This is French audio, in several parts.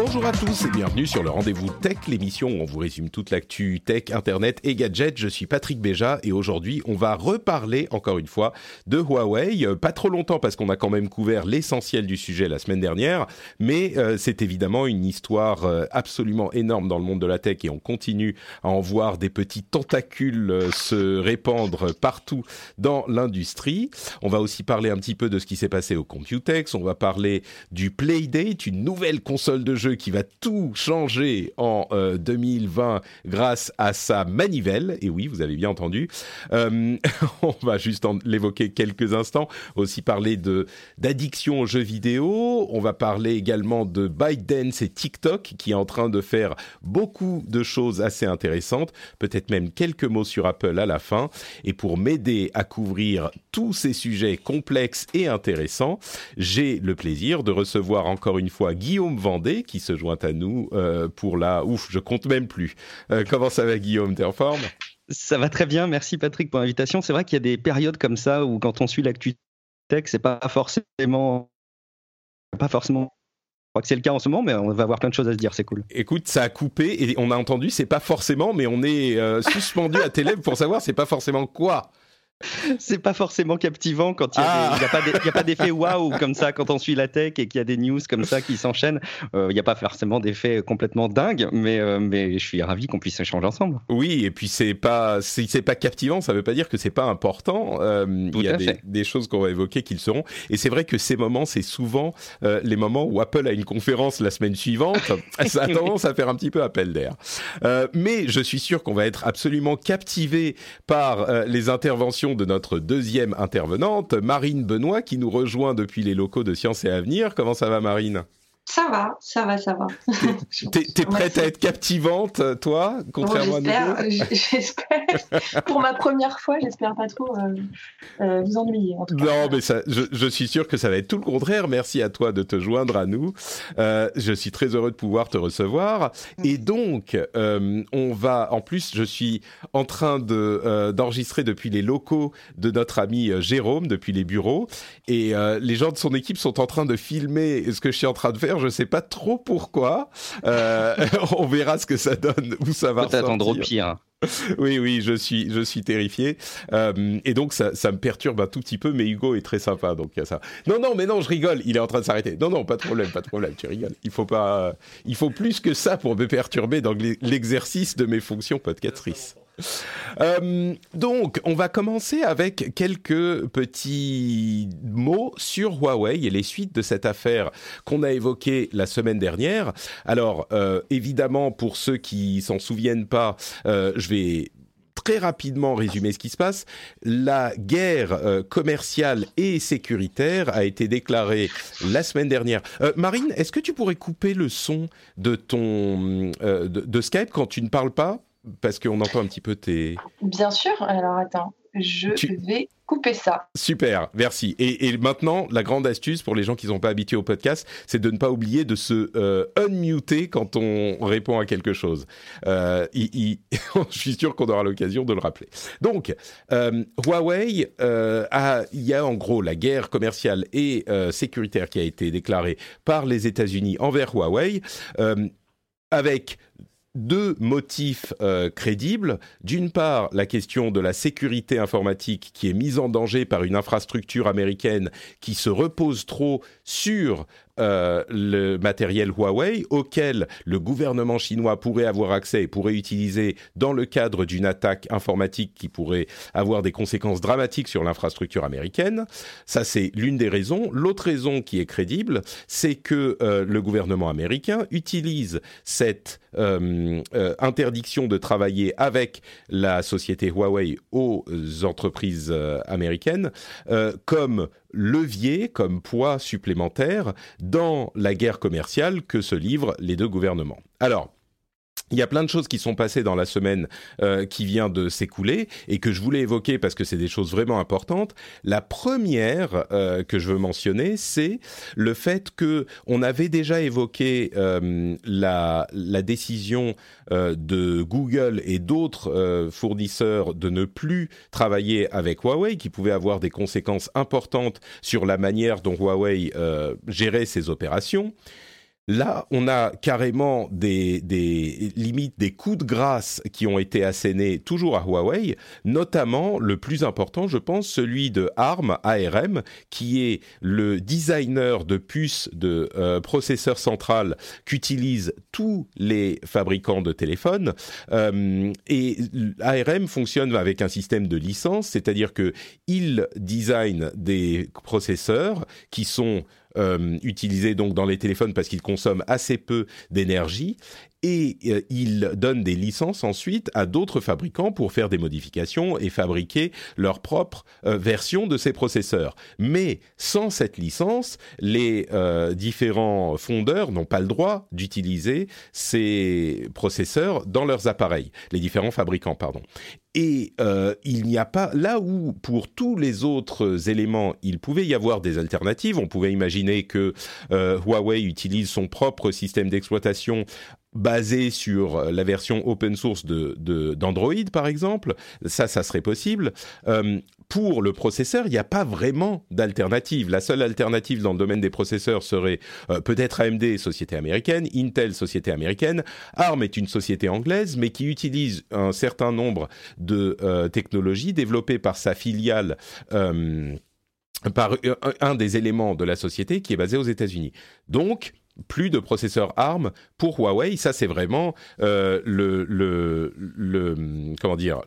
Bonjour à tous et bienvenue sur le Rendez-vous Tech, l'émission où on vous résume toute l'actu tech, internet et gadgets. Je suis Patrick Béja et aujourd'hui on va reparler encore une fois de Huawei. Euh, Pas trop longtemps parce qu'on a quand même couvert l'essentiel du sujet la semaine dernière, mais euh, c'est évidemment une histoire euh, absolument énorme dans le monde de la tech et on continue à en voir des petits tentacules se répandre partout dans l'industrie. On va aussi parler un petit peu de ce qui s'est passé au Computex, on va parler du Playdate, une nouvelle console de jeu qui va tout changer en euh, 2020 grâce à sa manivelle. Et oui, vous avez bien entendu. Euh, on va juste l'évoquer quelques instants. Aussi parler de d'addiction aux jeux vidéo. On va parler également de ByteDance et TikTok qui est en train de faire beaucoup de choses assez intéressantes. Peut-être même quelques mots sur Apple à la fin. Et pour m'aider à couvrir tous ces sujets complexes et intéressants, j'ai le plaisir de recevoir encore une fois Guillaume Vendée qui se joint à nous euh, pour la... Ouf, je compte même plus. Euh, comment ça va Guillaume, t'es en forme? Ça va très bien, merci Patrick pour l'invitation. C'est vrai qu'il y a des périodes comme ça où quand on suit l'actu tech, c'est pas forcément pas forcément je crois que c'est le cas en ce moment, mais on va avoir plein de choses à se dire, c'est cool. Écoute, ça a coupé et on a entendu, c'est pas forcément, mais on est euh, suspendu à tes lèvres pour savoir c'est pas forcément quoi. C'est pas forcément captivant quand il n'y a, Ah. a pas d'effet waouh comme ça quand on suit la tech et qu'il y a des news comme ça qui s'enchaînent. Euh, Il n'y a pas forcément d'effet complètement dingue, mais, euh, mais je suis ravi qu'on puisse échanger ensemble. Oui, et puis c'est pas si c'est pas captivant, ça veut pas dire que c'est pas important. Euh, il y a des, des choses qu'on va évoquer qui le seront. Et c'est vrai que ces moments, c'est souvent euh, les moments où Apple a une conférence la semaine suivante. ça a tendance à faire un petit peu appel d'air. Euh, mais je suis sûr qu'on va être absolument captivé par euh, les interventions de notre deuxième intervenante, Marine Benoît, qui nous rejoint depuis les locaux de Sciences et Avenir. Comment ça va, Marine? Ça va, ça va, ça va. T'es prête à être captivante, toi, contrairement à nous J'espère. Pour ma première fois, j'espère pas trop euh, euh, vous ennuyer. En tout cas. Non, mais ça, je, je suis sûr que ça va être tout le contraire. Merci à toi de te joindre à nous. Euh, je suis très heureux de pouvoir te recevoir. Et donc, on va. En plus, je suis en train de d'enregistrer depuis les locaux de notre ami Jérôme, depuis les bureaux, et les gens de son équipe sont en train de filmer ce que je suis en train de faire. Je sais pas trop pourquoi. Euh, on verra ce que ça donne, où ça va. Faut t'attendre au pire. Oui, oui, je suis, je suis terrifié. Euh, et donc, ça, ça me perturbe un tout petit peu, mais Hugo est très sympa, donc il y a ça. Non, non, mais non, je rigole, il est en train de s'arrêter. Non, non, pas de problème, pas de problème, tu rigoles. Il faut pas, il faut plus que ça pour me perturber dans l'e- l'exercice de mes fonctions podcatrices. Euh, donc, on va commencer avec quelques petits mots sur Huawei et les suites de cette affaire qu'on a évoquée la semaine dernière. Alors, euh, évidemment, pour ceux qui s'en souviennent pas, euh, je vais très rapidement résumer ce qui se passe. La guerre commerciale et sécuritaire a été déclarée la semaine dernière. Marine, est-ce que tu pourrais couper le son de ton de Skype quand tu ne parles pas? Parce qu'on entend un petit peu tes. Bien sûr. Alors attends, je Tu- vais couper ça. Super, merci. Et, et maintenant, la grande astuce pour les gens qui ne sont pas habitués au podcast, c'est de ne pas oublier de se euh, unmuter quand on répond à quelque chose. Euh, je suis sûr qu'on aura l'occasion de le rappeler. Donc, euh, Huawei, euh, il y a en gros la guerre commerciale et sécuritaire qui a été déclarée par les États-Unis envers Huawei, avec deux motifs euh, crédibles. D'une part, la question de la sécurité informatique qui est mise en danger par une infrastructure américaine qui se repose trop sur euh, le matériel Huawei auquel le gouvernement chinois pourrait avoir accès et pourrait utiliser dans le cadre d'une attaque informatique qui pourrait avoir des conséquences dramatiques sur l'infrastructure américaine. Ça, c'est l'une des raisons. L'autre raison qui est crédible, c'est que euh, le gouvernement américain utilise cette euh, euh, interdiction de travailler avec la société Huawei aux entreprises euh, américaines comme levier, comme poids supplémentaire dans la guerre commerciale que se livrent les deux gouvernements. Alors, il y a plein de choses qui sont passées dans la semaine euh, qui vient de s'écouler et que je voulais évoquer parce que c'est des choses vraiment importantes. La première euh, que je veux mentionner, c'est le fait que on avait déjà évoqué euh, la, la décision euh, de Google et d'autres euh, fournisseurs de ne plus travailler avec Huawei, qui pouvait avoir des conséquences importantes sur la manière dont Huawei euh, gérait ses opérations. Là, on a carrément des, des limites, des coups de grâce qui ont été assénés toujours à Huawei, notamment le plus important, je pense, celui de ARM, ARM, qui est le designer de puces de euh, processeurs central qu'utilisent tous les fabricants de téléphones. Euh, et ARM fonctionne avec un système de licence, c'est-à-dire que il design des processeurs qui sont euh, utilisés donc dans les téléphones parce qu'ils consomment assez peu d'énergie et euh, ils donnent des licences ensuite à d'autres fabricants pour faire des modifications et fabriquer leur propre euh, version de ces processeurs. Mais sans cette licence, les euh, différents fondeurs n'ont pas le droit d'utiliser ces processeurs dans leurs appareils, les différents fabricants, pardon. Et euh, il n'y a pas là où pour tous les autres éléments il pouvait y avoir des alternatives. On pouvait imaginer que Huawei utilise son propre système d'exploitation basé sur la version open source de d'Android par exemple. Ça, ça serait possible. Euh, pour le processeur, il n'y a pas vraiment d'alternative. La seule alternative dans le domaine des processeurs serait euh, peut-être AMD, société américaine, Intel, société américaine. ARM est une société anglaise, mais qui utilise un certain nombre de euh, technologies développées par sa filiale. Euh, par un des éléments de la société qui est basé aux États-Unis. Donc, plus de processeurs ARM pour Huawei. Ça, c'est vraiment euh, le, comment dire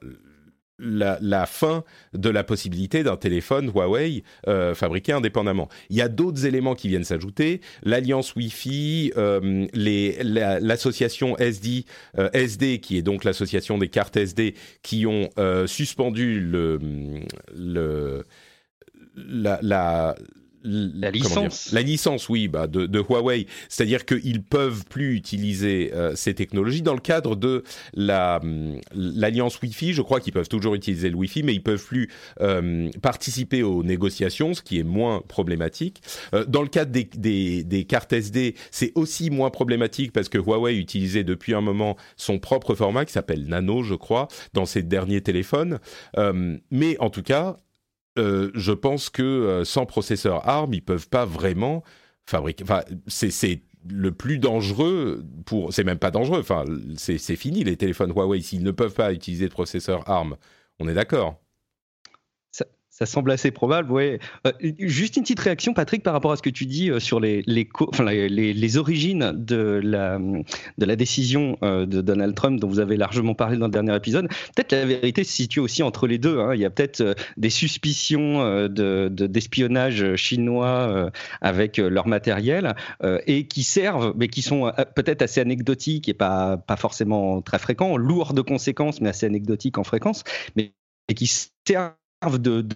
la, fin de la possibilité d'un téléphone Huawei euh, fabriqué indépendamment. Il y a d'autres éléments qui viennent s'ajouter, l'alliance Wi-Fi, euh, l'association la, SD, SD qui est donc l'association des cartes SD qui ont suspendu le, la la licence. La licence, oui, bah, de, de Huawei. C'est-à-dire qu'ils peuvent plus utiliser euh, ces technologies dans le cadre de la hum, l'alliance Wi-Fi. Je crois qu'ils peuvent toujours utiliser le Wi-Fi, mais ils peuvent plus euh, participer aux négociations, ce qui est moins problématique. Euh, dans le cadre des, des, des cartes SD, c'est aussi moins problématique parce que Huawei utilisait depuis un moment son propre format qui s'appelle Nano, je crois, dans ses derniers téléphones. Euh, mais en tout cas, euh, je pense que euh, sans processeur ARM, ils peuvent pas vraiment fabriquer. Enfin, c'est le plus dangereux pour. C'est même pas dangereux. C'est fini les téléphones Huawei s'ils ne peuvent pas utiliser de processeur ARM. On est d'accord. Ça semble assez probable, ouais. Euh, juste une petite réaction, Patrick, par rapport à ce que tu dis euh, sur les, les, les, origines de la, de la décision euh, de Donald Trump dont vous avez largement parlé dans le dernier épisode. Peut-être la vérité se situe aussi entre les deux. Hein. Il y a peut-être des suspicions euh, de, d'espionnage chinois avec leur matériel et qui servent, mais qui sont peut-être assez anecdotiques et pas, pas forcément très fréquents, lourds de conséquences, mais assez anecdotiques en fréquence, mais et qui servent de, de de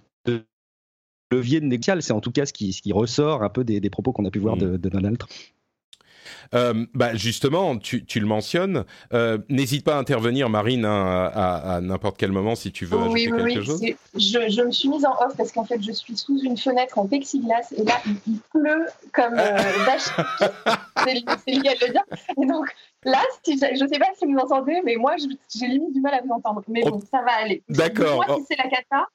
levier de négocial. C'est en tout cas ce qui, ce qui ressort un peu des, des propos qu'on a pu voir de, de Donald Trump. Euh, bah justement, tu, tu le mentionnes. Euh, N'hésite pas à intervenir, Marine, à, à, à n'importe quel moment si tu veux oh, ajouter oui, quelque oui, chose. Je, je, me suis mise en off parce qu'en fait, je suis sous une fenêtre en plexiglas et là, il, il pleut comme euh, C'est légal de le dire. Et donc, Là, si, je ne sais pas si vous m'entendez, mais moi, j'ai limite du mal à vous entendre. Mais bon, ça va aller. D'accord. Moi, si c'est la cata.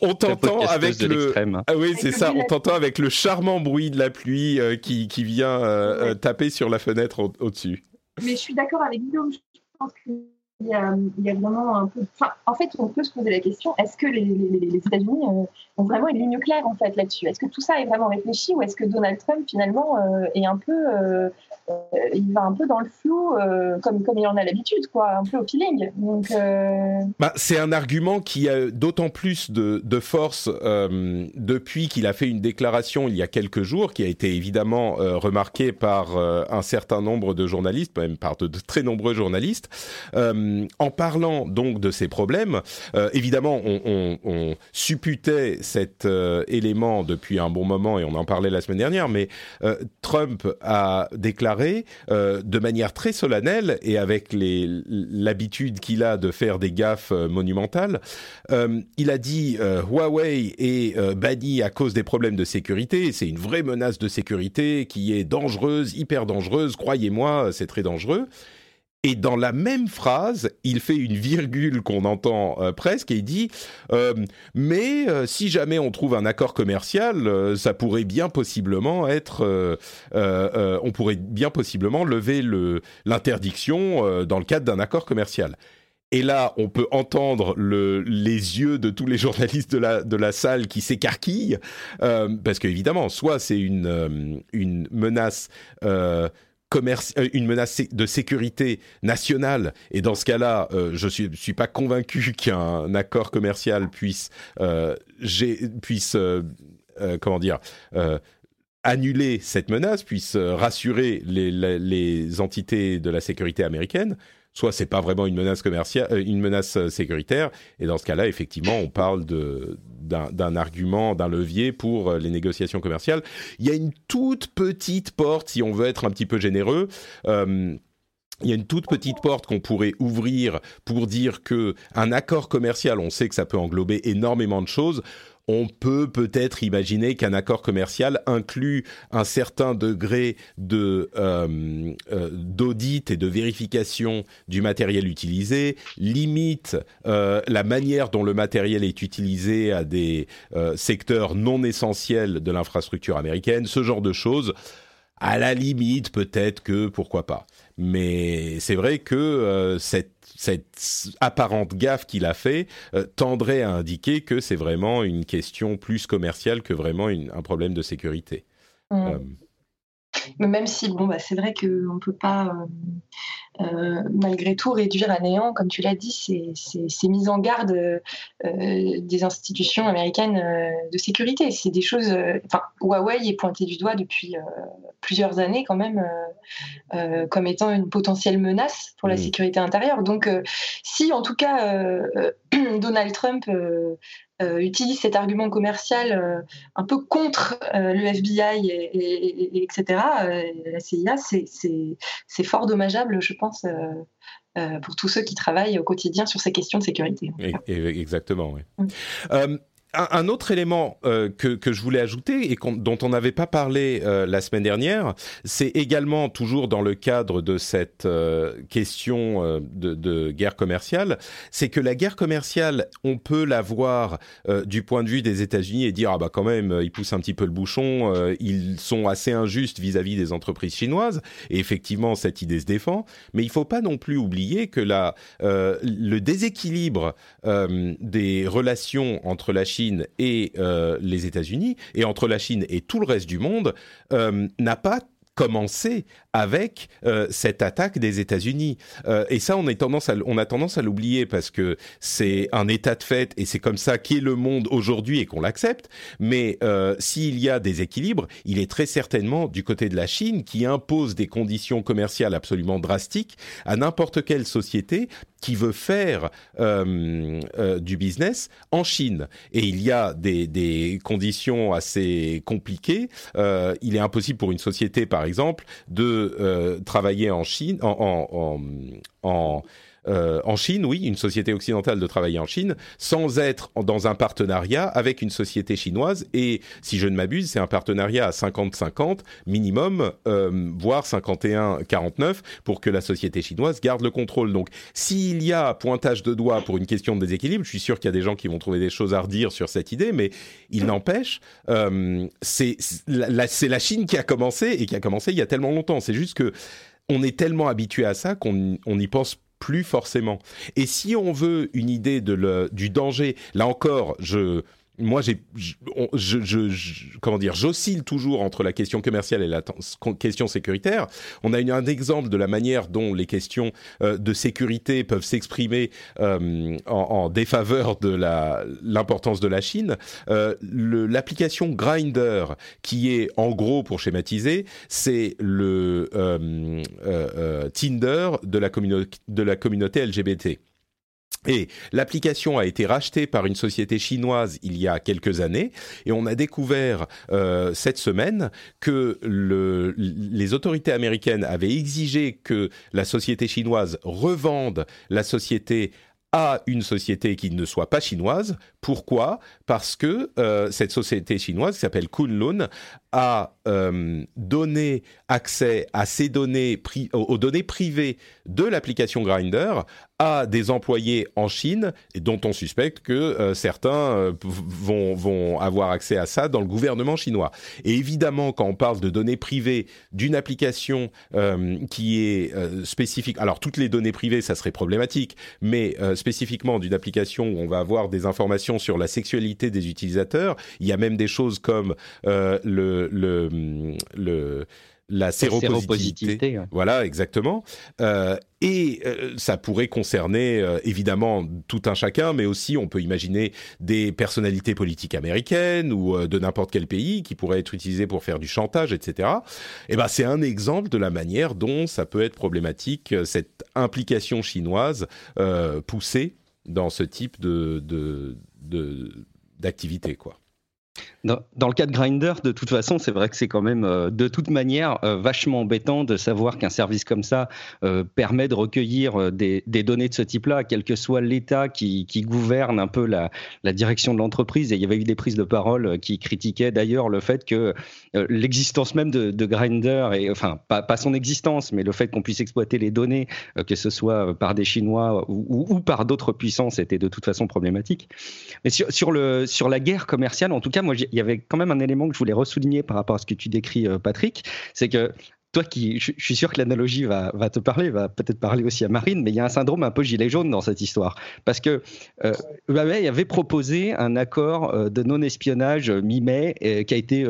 On, t'entend avec le. Ah oui, c'est ça. On t'entend avec le charmant bruit de la pluie euh, qui, qui vient euh, ouais. taper sur la fenêtre au-dessus. mais je suis d'accord avec Guillaume. Je pense que il y, a, il y a vraiment un peu. Enfin, en fait, on peut se poser la question est-ce que les, les, les États-Unis euh, vraiment une ligne claire en fait là-dessus Est-ce que tout ça est vraiment réfléchi ou est-ce que Donald Trump finalement euh, est un peu, euh, euh, il va un peu dans le flou comme comme il en a l'habitude, quoi, un peu au feeling. Donc, Bah, c'est un argument qui a d'autant plus de, de force depuis qu'il a fait une déclaration il y a quelques jours, qui a été évidemment remarquée par un certain nombre de journalistes, même par de, très nombreux journalistes, en parlant donc de ces problèmes. Évidemment, on supputait cet euh, élément depuis un bon moment et on en parlait la semaine dernière, mais euh, Trump a déclaré euh, de manière très solennelle et avec l'habitude qu'il a de faire des gaffes monumentales, il a dit Huawei est banni à cause des problèmes de sécurité. C'est une vraie menace de sécurité qui est dangereuse, hyper dangereuse. Croyez-moi, c'est très dangereux. Et dans la même phrase, il fait une virgule qu'on entend euh, presque et il dit euh, mais euh, si jamais on trouve un accord commercial, ça pourrait bien possiblement être, on pourrait bien possiblement lever le l'interdiction dans le cadre d'un accord commercial. Et là, on peut entendre le, les yeux de tous les journalistes de la, salle qui s'écarquillent, parce qu'évidemment, soit c'est une, menace commerci- euh, une menace de sécurité nationale. Et dans ce cas-là, euh, je suis, suis pas convaincu qu'un accord commercial puisse, euh, puisse comment dire, annuler cette menace, puisse rassurer les, les entités de la sécurité américaine. Soit c'est pas vraiment une menace commerciale, euh, une menace euh, sécuritaire, et dans ce cas-là, effectivement, on parle de d'un argument, d'un levier pour euh, les négociations commerciales. Il y a une toute petite porte, si on veut être un petit peu généreux. il y a une toute petite porte qu'on pourrait ouvrir pour dire que un accord commercial, on sait que ça peut englober énormément de choses. On peut peut-être imaginer qu'un accord commercial inclut un certain degré de euh, euh, d'audit et de vérification du matériel utilisé, limite euh, la manière dont le matériel est utilisé à des secteurs non essentiels de l'infrastructure américaine, ce genre de choses. À la limite, peut-être que pourquoi pas. Mais c'est vrai que euh, cette, cette apparente gaffe qu'il a fait euh, tendrait à indiquer que c'est vraiment une question plus commerciale que vraiment une- un problème de sécurité. hum. Mais même si, bon, bah, c'est vrai qu'on ne peut pas, euh, euh, malgré tout, réduire à néant, comme tu l'as dit, ces, ces- ces mises en garde euh, des institutions américaines de sécurité. C'est des choses. Enfin, Huawei est pointé du doigt depuis plusieurs années, quand même, comme étant une potentielle menace pour la Mm. sécurité intérieure. Donc, si, en tout cas, Donald Trump. Euh, utilise cet argument commercial euh, un peu contre euh, le FBI, et, et- et- etc., la CIA, c'est- fort dommageable, je pense, pour tous ceux qui travaillent au quotidien sur ces questions de sécurité. Exactement, oui. Mm. Un, autre élément euh, que, je voulais ajouter et dont on n'avait pas parlé euh, la semaine dernière, c'est également toujours dans le cadre de cette euh, question de, guerre commerciale, c'est que la guerre commerciale, on peut la voir du point de vue des États-Unis et dire ah bah quand même ils poussent un petit peu le bouchon, ils sont assez injustes vis-à-vis des entreprises chinoises et effectivement cette idée se défend, mais il faut pas non plus oublier que la, le déséquilibre des relations entre la Chine et euh, les États-Unis, et entre la Chine et tout le reste du monde, euh, n'a pas commencé avec euh, cette attaque des États-Unis. Et ça, on a tendance à l'oublier parce que c'est un état de fait et c'est comme ça qu'est le monde aujourd'hui et qu'on l'accepte. Mais euh, s'il y a des équilibres, il est très certainement du côté de la Chine qui impose des conditions commerciales absolument drastiques à n'importe quelle société qui veut faire euh, euh, du business en Chine. Et il y a des, des conditions assez compliquées. Euh, il est impossible pour une société, par exemple, de euh, travailler en Chine, en, en, en, euh, en Chine, oui, une société occidentale de travailler en Chine, sans être dans un partenariat avec une société chinoise. Et si je ne m'abuse, c'est un partenariat à 50-50 minimum, euh, voire 51-49 pour que la société chinoise garde le contrôle. Donc, s'il y a pointage de doigt pour une question de déséquilibre, je suis sûr qu'il y a des gens qui vont trouver des choses à redire sur cette idée, mais il n'empêche, euh, c'est la, Chine qui a commencé et qui a commencé il y a tellement longtemps. C'est juste que on est tellement habitué à ça qu'on on n'y pense plus forcément. Et si on veut une idée de le, du danger, là encore, je moi, j'ai, je, je, comment dire, j'oscille toujours entre la question commerciale et la question sécuritaire. On a une, un exemple de la manière dont les questions euh, de sécurité peuvent s'exprimer euh, en, en, défaveur de la, l'importance de la Chine. Euh, l'application Grinder, qui est en gros, pour schématiser, c'est le euh, euh, Tinder de la, de la communauté LGBT. Et l'application a été rachetée par une société chinoise il y a quelques années, et on a découvert euh, cette semaine que le, les autorités américaines avaient exigé que la société chinoise revende la société à une société qui ne soit pas chinoise. Pourquoi? Parce que euh, cette société chinoise qui s'appelle Kunlun a euh, donné accès à données aux données privées de l'application Grinder à des employés en Chine et dont on suspecte que euh, certains euh, vont, vont avoir accès à ça dans le gouvernement chinois. Et évidemment, quand on parle de données privées d'une application euh, qui est spécifique, alors toutes les données privées, ça serait problématique, mais spécifiquement d'une application où on va avoir des informations sur la sexualité des utilisateurs, il y a même des choses comme le, le, le la séropositivité. Voilà, exactement. Euh, et euh, ça pourrait concerner euh, évidemment tout un chacun, mais aussi on peut imaginer des personnalités politiques américaines ou de n'importe quel pays qui pourraient être utilisées pour faire du chantage, etc. Et eh ben c'est un exemple de la manière dont ça peut être problématique cette implication chinoise poussée dans ce type de d'activité, de, quoi. Dans, le cas de Grinder, de toute façon, c'est vrai que c'est quand même euh, de toute manière euh, vachement embêtant de savoir qu'un service comme ça euh, permet de recueillir des, données de ce type-là, quel que soit l'État qui, gouverne un peu la, direction de l'entreprise. Et il y avait eu des prises de parole qui critiquaient d'ailleurs le fait que l'existence même de, de Grinder, et, enfin pas, son existence, mais le fait qu'on puisse exploiter les données, que ce soit par des Chinois ou, par d'autres puissances, était de toute façon problématique. Mais sur, la guerre commerciale, en tout cas, moi, il y avait quand même un élément que je voulais ressouligner par rapport à ce que tu décris, euh, Patrick, c'est que toi qui, je, suis sûr que l'analogie va, te parler, va peut-être parler aussi à Marine, mais il y a un syndrome un peu gilet jaune dans cette histoire. Parce que euh, Huawei avait proposé un accord euh, de non-espionnage euh, mi-mai qui a été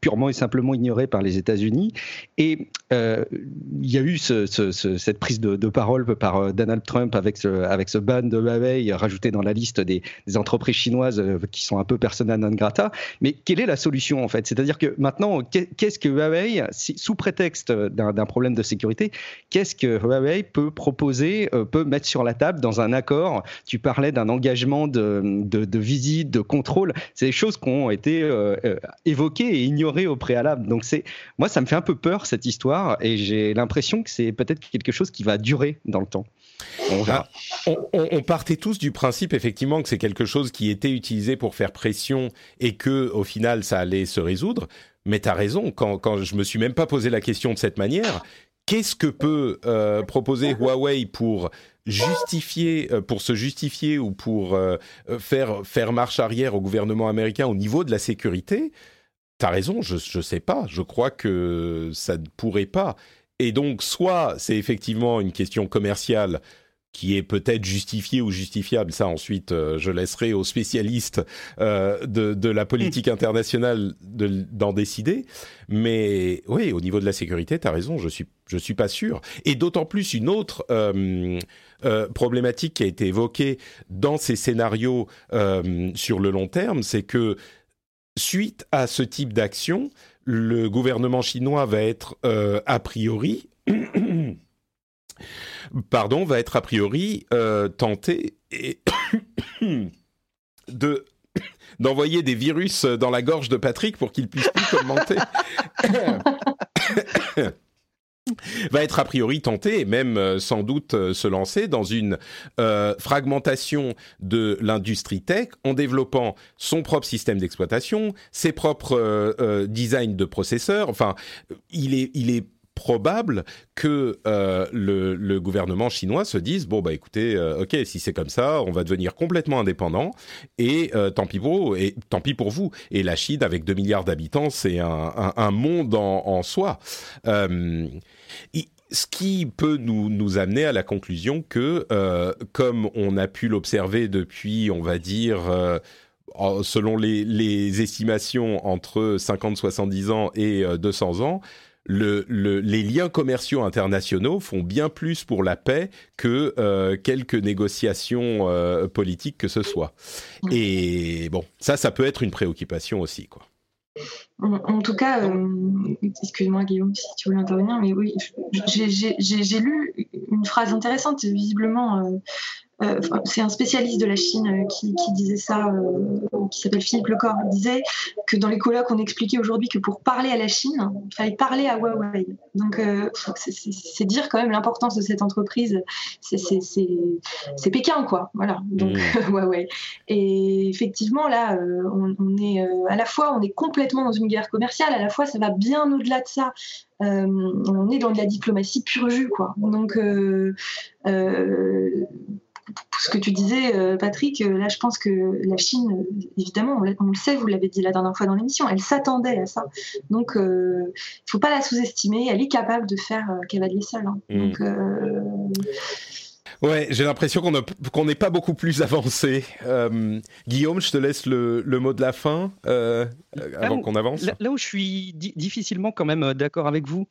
purement et simplement ignoré par les États-Unis. Et il y a eu ce, cette prise de, parole par Donald Trump avec ce, ban de Huawei rajouté dans la liste des entreprises chinoises qui sont un peu persona non grata. Mais quelle est la solution en fait? C'est-à-dire que maintenant, qu'est-ce que Huawei, sous prétexte d'un problème de sécurité, qu'est-ce que Huawei peut proposer, euh, peut mettre sur la table dans un accord? Tu parlais d'un engagement de, de, visite, de contrôle. C'est des choses qui ont été euh, euh, évoquées et ignorées au préalable. Donc moi, ça me fait un peu peur cette histoire et j'ai l'impression que c'est peut-être quelque chose qui va durer dans le temps. Ah, on, on, partait tous du principe effectivement que c'est quelque chose qui était utilisé pour faire pression et que au final ça allait se résoudre. Mais tu as raison, quand, quand je me suis même pas posé la question de cette manière, qu'est-ce que peut euh, proposer Huawei pour justifier, euh, pour se justifier ou pour euh, faire, faire marche arrière au gouvernement américain au niveau de la sécurité? T'as raison, je ne sais pas. Je crois que ça ne pourrait pas. Et donc, soit c'est effectivement une question commerciale qui est peut-être justifié ou justifiable, ça ensuite euh, je laisserai aux spécialistes euh, de, de, la politique internationale d'en décider. Mais oui, au niveau de la sécurité, tu as raison, je suis je suis pas sûr. Et d'autant plus une autre euh, problématique qui a été évoquée dans ces scénarios sur le long terme, c'est que suite à ce type d'action, le gouvernement chinois va être a priori pardon, va être a priori euh, tenté de d'envoyer des virus dans la gorge de Patrick pour qu'il puisse plus commenter. va être a priori tenté et même euh, sans doute euh, se lancer dans une fragmentation de l'industrie tech en développant son propre système d'exploitation, ses propres designs de processeurs. Enfin, il est, il est probable que euh, le, gouvernement chinois se dise bon bah écoutez euh, ok si c'est comme ça on va devenir complètement indépendant et euh, tant pis pour vous. Et la Chine avec 2 milliards d'habitants c'est un, monde en, soi. Ce qui peut nous, amener à la conclusion que, comme on a pu l'observer depuis, on va dire, selon les, estimations, entre 50-70 ans et 200 ans, le, le, les liens commerciaux internationaux font bien plus pour la paix que euh, quelques négociations euh, politiques que ce soit. Et bon, ça, ça peut être une préoccupation aussi, quoi. En, tout cas, euh, excuse-moi Guillaume si tu voulais intervenir, mais oui, j'ai lu une phrase intéressante, visiblement euh, c'est un spécialiste de la Chine euh, qui, disait ça, euh, qui s'appelle Philippe Lecor, disait que dans les colloques, on expliquait aujourd'hui que pour parler à la Chine, il fallait parler à Huawei. Donc, c'est dire quand même l'importance de cette entreprise. C'est Pékin, quoi. Voilà. Donc, mmh. Huawei. Et effectivement, là, on, est à la fois, on est complètement dans une guerre commerciale, à la fois, ça va bien au-delà de ça. on est dans de la diplomatie pure jus, quoi. Donc, euh, ce que tu disais, euh, Patrick, euh, là, je pense que la Chine, euh, évidemment, on, le sait, vous l'avez dit la dernière fois dans l'émission, elle s'attendait à ça. Donc, il ne faut pas la sous-estimer. Elle est capable de faire cavalier seul. Hein. Mm. Donc, Ouais, j'ai l'impression qu'on n'est pas beaucoup plus avancé. Guillaume, je te laisse le, mot de la fin avant qu'on avance. Là, où je suis difficilement quand même d'accord avec vous,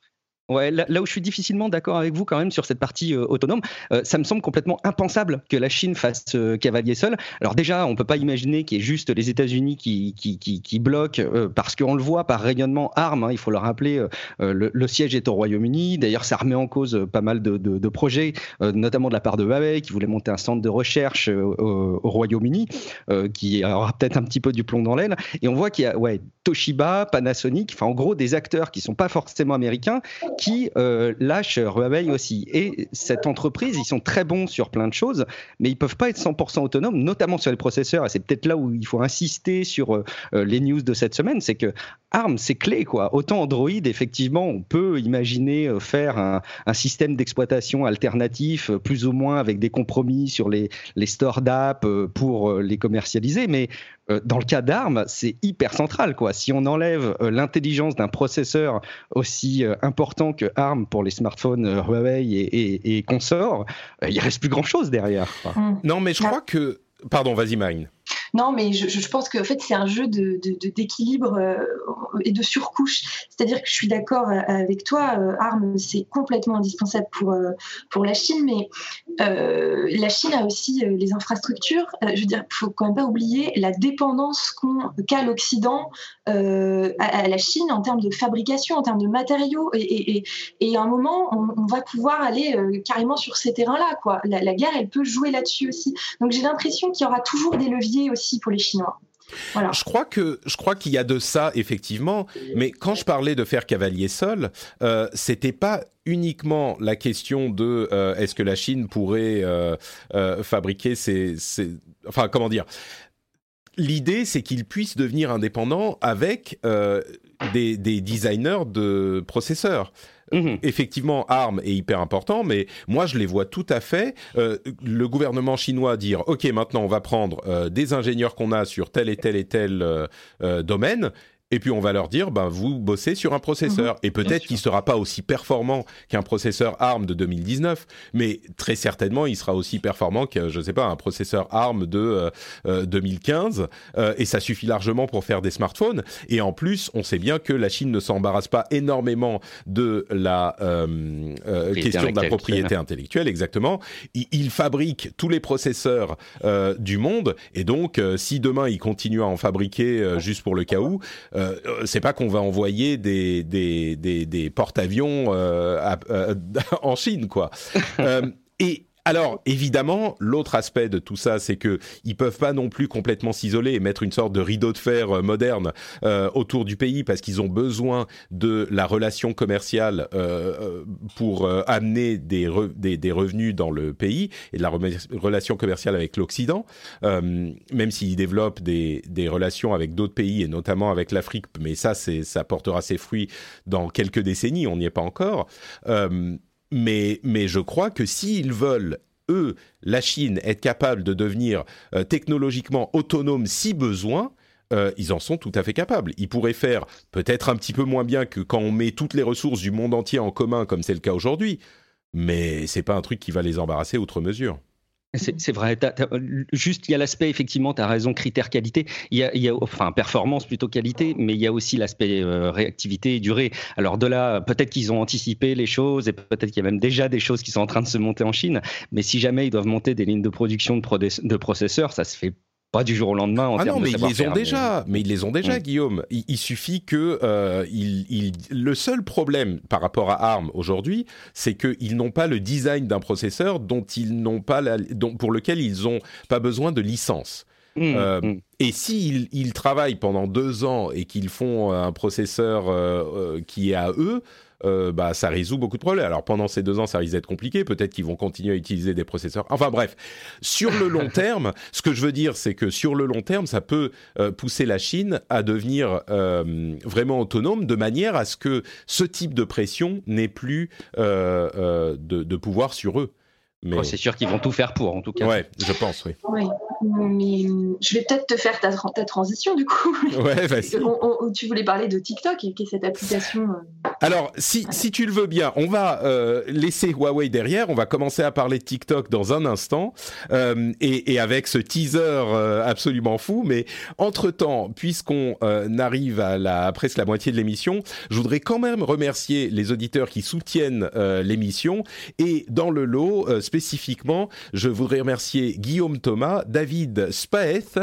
Ouais, là, où je suis difficilement d'accord avec vous quand même sur cette partie euh, autonome, euh, ça me semble complètement impensable que la Chine fasse euh, cavalier seul. Alors déjà, on peut pas imaginer qu'il y ait juste les États-Unis qui, qui, qui, qui bloquent, parce qu'on le voit par rayonnement armes. Hein, il faut le rappeler, le, siège est au Royaume-Uni. D'ailleurs, ça remet en cause pas mal de, de, projets, notamment de la part de Huawei, qui voulait monter un centre de recherche au, Royaume-Uni, qui aura peut-être un petit peu du plomb dans l'aile. Et on voit qu'il y a ouais, Toshiba, Panasonic, enfin en gros des acteurs qui sont pas forcément américains qui euh, Huawei aussi. Et cette entreprise, ils sont très bons sur plein de choses, mais ils peuvent pas être 100% autonomes, notamment sur les processeurs. Et c'est peut-être là où il faut insister sur euh, les news de cette semaine, c'est que ARM, c'est clé, quoi. Autant Android, effectivement, on peut imaginer euh, faire un, système d'exploitation alternatif, plus ou moins avec des compromis sur les, les stores d'app pour les commercialiser, mais dans le cas d'ARM, c'est hyper central, quoi. Si on enlève l'intelligence d'un processeur aussi important que ARM pour les smartphones Huawei et, et, consorts, il reste plus grand-chose derrière. Non, mais je crois que... Pardon, vas-y, Marine. Non, mais je, pense qu'en fait, c'est un jeu d'équilibre de, euh, et de surcouche. C'est-à-dire que je suis d'accord euh, avec toi, euh, ARM, c'est complètement indispensable pour, pour la Chine, mais la Chine a aussi les infrastructures. je veux dire, il faut quand même pas oublier la dépendance qu'a l'Occident à, la Chine en termes de fabrication, en termes de matériaux. Et, à un moment, on, va pouvoir aller carrément sur ces terrains-là. La, guerre, elle peut jouer là-dessus aussi. Donc j'ai l'impression qu'il y aura toujours des leviers aussi pour les Chinois. Je crois que je crois qu'il y a de ça effectivement, mais quand je parlais de faire cavalier seul, euh, c'était pas uniquement la question de euh, est-ce que la Chine pourrait euh, euh fabriquer ses, enfin comment dire. L'idée, c'est qu'il puisse devenir indépendant avec euh, des, des, designers de processeurs. Mhm. Effectivement, ARM est hyper important, mais moi je les vois tout à fait. Euh, le gouvernement chinois dire ok maintenant on va prendre euh, des ingénieurs qu'on a sur tel et tel et tel euh, domaine et puis on va leur dire, ben vous bossez sur un processeur, mhm. et peut-être qu'il sera pas aussi performant qu'un processeur ARM de 2019, mais très certainement il sera aussi performant que je sais pas un processeur ARM de 2015, euh, euh, et ça suffit largement pour faire des smartphones. Et en plus, on sait bien que la Chine ne s'embarrasse pas énormément de la euh, question de la propriété intellectuelle, exactement. Il, il, fabrique tous les processeurs du monde, et donc si demain il continue à en fabriquer juste pour le cas où euh, c'est pas qu'on va envoyer des porte-avions euh, euh, en Chine quoi. Alors, évidemment, l'autre aspect de tout ça, c'est que ils peuvent pas non plus complètement s'isoler et mettre une sorte de rideau de fer euh, moderne euh, autour du pays parce qu'ils ont besoin de la relation commerciale euh, pour amener des, des, revenus dans le pays et de la relation commerciale avec l'Occident, même s'ils développent des, des relations avec d'autres pays et notamment avec l'Afrique. Mais ça, ça portera ses fruits dans quelques décennies. On n'y est pas encore. Mais, mais je crois que s'ils veulent eux, la Chine, être capable de devenir euh, technologiquement autonome si besoin, ils en sont tout à fait capables. Ils pourraient faire peut-être un petit peu moins bien que quand on met toutes les ressources du monde entier en commun, comme c'est le cas aujourd'hui, mais c'est pas un truc qui va les embarrasser outre mesure. C'est vrai. juste, il y a l'aspect, effectivement, tu as raison, critère qualité. Il y, a, enfin, performance plutôt qualité, mais il y a aussi l'aspect euh, réactivité et durée. Alors, de là, peut-être qu'ils ont anticipé les choses et peut-être qu'il y a même déjà des choses qui sont en train de se monter en Chine. Mais si jamais ils doivent monter des lignes de production de, de processeurs, ça se fait pas du jour au lendemain. En ah non, mais ils les ont déjà. Mais ils les ont déjà, Guillaume. Il, suffit que euh, il, le seul problème par rapport à ARM aujourd'hui, c'est qu'ils n'ont pas le design d'un processeur dont ils n'ont pas la, dont, pour lequel ils n'ont pas besoin de licence. Mmh, euh, mmh. Et s'ils ils travaillent pendant deux ans et qu'ils font un processeur euh, qui est à eux, euh, bah, ça résout beaucoup de problèmes. Alors pendant ces deux ans, ça risque d'être compliqué. Peut-être qu'ils vont continuer à utiliser des processeurs. Enfin bref, sur le long terme, ce que je veux dire, c'est que sur le long terme, ça peut euh, pousser la Chine à devenir euh, vraiment autonome de manière à ce que ce type de pression n'ait plus de, de pouvoir sur eux. Mais... c'est sûr qu'ils vont tout faire pour, en tout cas. Ouais, je pense, oui. Mais je vais peut-être te faire ta, ta, transition, du coup. Ouais, vas-y. tu voulais parler de TikTok, qui est cette application. Euh, Alors, si, si tu le veux bien, on va euh, laisser Huawei derrière. On va commencer à parler de TikTok dans un instant. Euh, et, et, avec ce teaser euh, absolument fou. Mais entre-temps, puisqu'on euh, arrive à la, presque la moitié de l'émission, je voudrais quand même remercier les auditeurs qui soutiennent l'émission. Et dans le lot, spécifiquement, je voudrais remercier Guillaume Thomas, David Spaeth,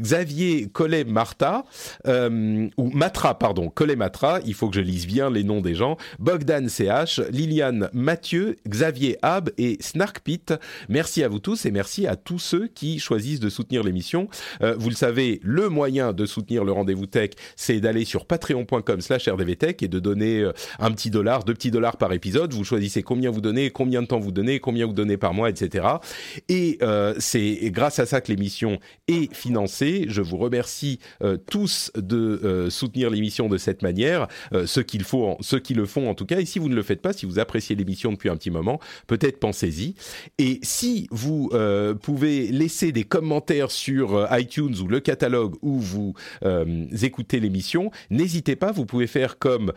Xavier Collet-Marta, euh, ou Matra, pardon, Collet-Matra, il faut que je lise bien les noms des gens, Bogdan CH, Liliane Mathieu, Xavier Hab et Snarkpit. Merci à vous tous et merci à tous ceux qui choisissent de soutenir l'émission. Euh, vous le savez, le moyen de soutenir le rendez-vous tech, c'est d'aller sur patreon.com slash rdvtech et de donner euh, un petit dollar, deux petits dollars par épisode. Vous choisissez combien vous donnez, combien de temps vous donnez, combien vous donnez par mois, etc. Et c'est grâce à ça que l'émission est financée je vous remercie euh, tous de euh, soutenir l'émission de cette manière, euh, ceux, qu'il faut, ceux qui le font en tout cas. Et si vous ne le faites pas, si vous appréciez l'émission depuis un petit moment, peut-être pensez-y. Et si vous pouvez laisser des commentaires sur iTunes ou le catalogue où vous écoutez l'émission, n'hésitez pas, vous pouvez faire comme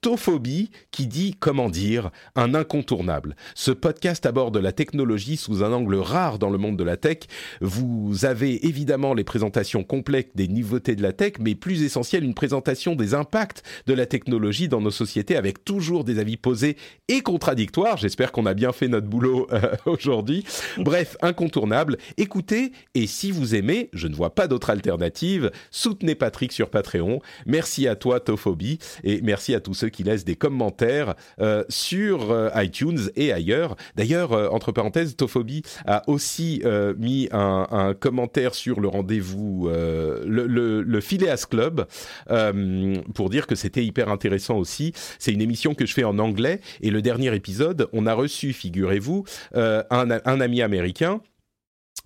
Tophobie qui dit, comment dire, un incontournable. Ce podcast aborde la technologie sous un angle rare dans le monde de la tech. Vous avez évidemment les présentations présentation complète des nouveautés de la tech, mais plus essentiel, une présentation des impacts de la technologie dans nos sociétés avec toujours des avis posés et contradictoires. J'espère qu'on a bien fait notre boulot euh, aujourd'hui. Bref, incontournable. Écoutez, et si vous aimez, je ne vois pas d'autre alternative, soutenez Patrick sur Patreon. Merci à toi, Tophobie, et merci à tous ceux qui laissent des commentaires euh, sur euh, iTunes et ailleurs. D'ailleurs, entre parenthèses, Tophobie a aussi mis un, commentaire sur le rendez-vous euh, le, le, Phileas Club pour dire que c'était hyper intéressant aussi. C'est une émission que je fais en anglais et le dernier épisode, on a reçu, figurez-vous, euh, un, un ami américain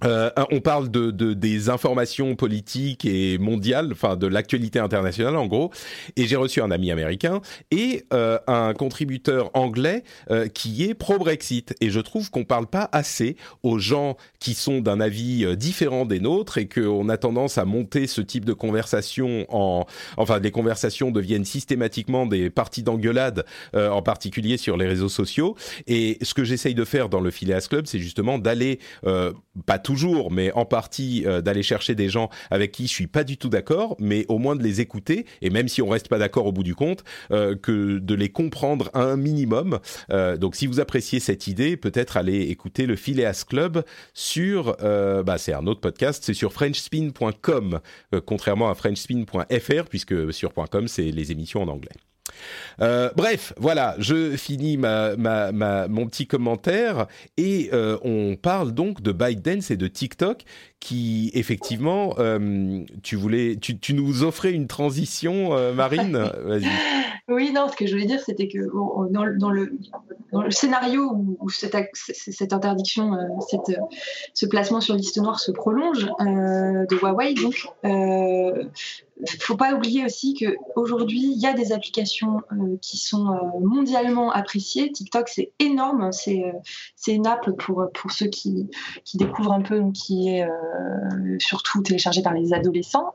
euh, on parle de, des informations politiques et mondiales, enfin de l'actualité internationale en gros. Et j'ai reçu un ami américain et euh, un contributeur anglais euh, qui est pro-Brexit. Et je trouve qu'on parle pas assez aux gens qui sont d'un avis différent des nôtres et qu'on a tendance à monter ce type de conversation en, enfin les conversations deviennent systématiquement des parties d'engueulade, en particulier sur les réseaux sociaux. Et ce que j'essaye de faire dans le Phileas Club, c'est justement d'aller pas toujours, mais en partie euh, d'aller chercher des gens avec qui je suis pas du tout d'accord, mais au moins de les écouter et même si on reste pas d'accord au bout du compte, euh, que de les comprendre un minimum. Euh, donc si vous appréciez cette idée, peut-être aller écouter le Phileas Club sur, bah c'est un autre podcast, c'est sur FrenchSpin.com, contrairement à FrenchSpin.fr puisque sur .com c'est les émissions en anglais. Euh, bref, voilà, je finis mon petit commentaire et euh, on parle donc de ByteDance et de TikTok qui, effectivement, euh, tu voulais, tu, tu, nous offrais une transition, Marine. Vas-y. Oui, non, ce que je voulais dire, c'était que dans, dans, le, dans, le, scénario où, cette, cette, interdiction, cette, ce placement sur liste noire se prolonge de Huawei, donc, faut pas oublier aussi qu'aujourd'hui, il y a des applications qui sont mondialement appréciées. TikTok, c'est énorme. C'est une app pour, pour ceux qui, qui découvrent un peu, qui est surtout téléchargée par les adolescents.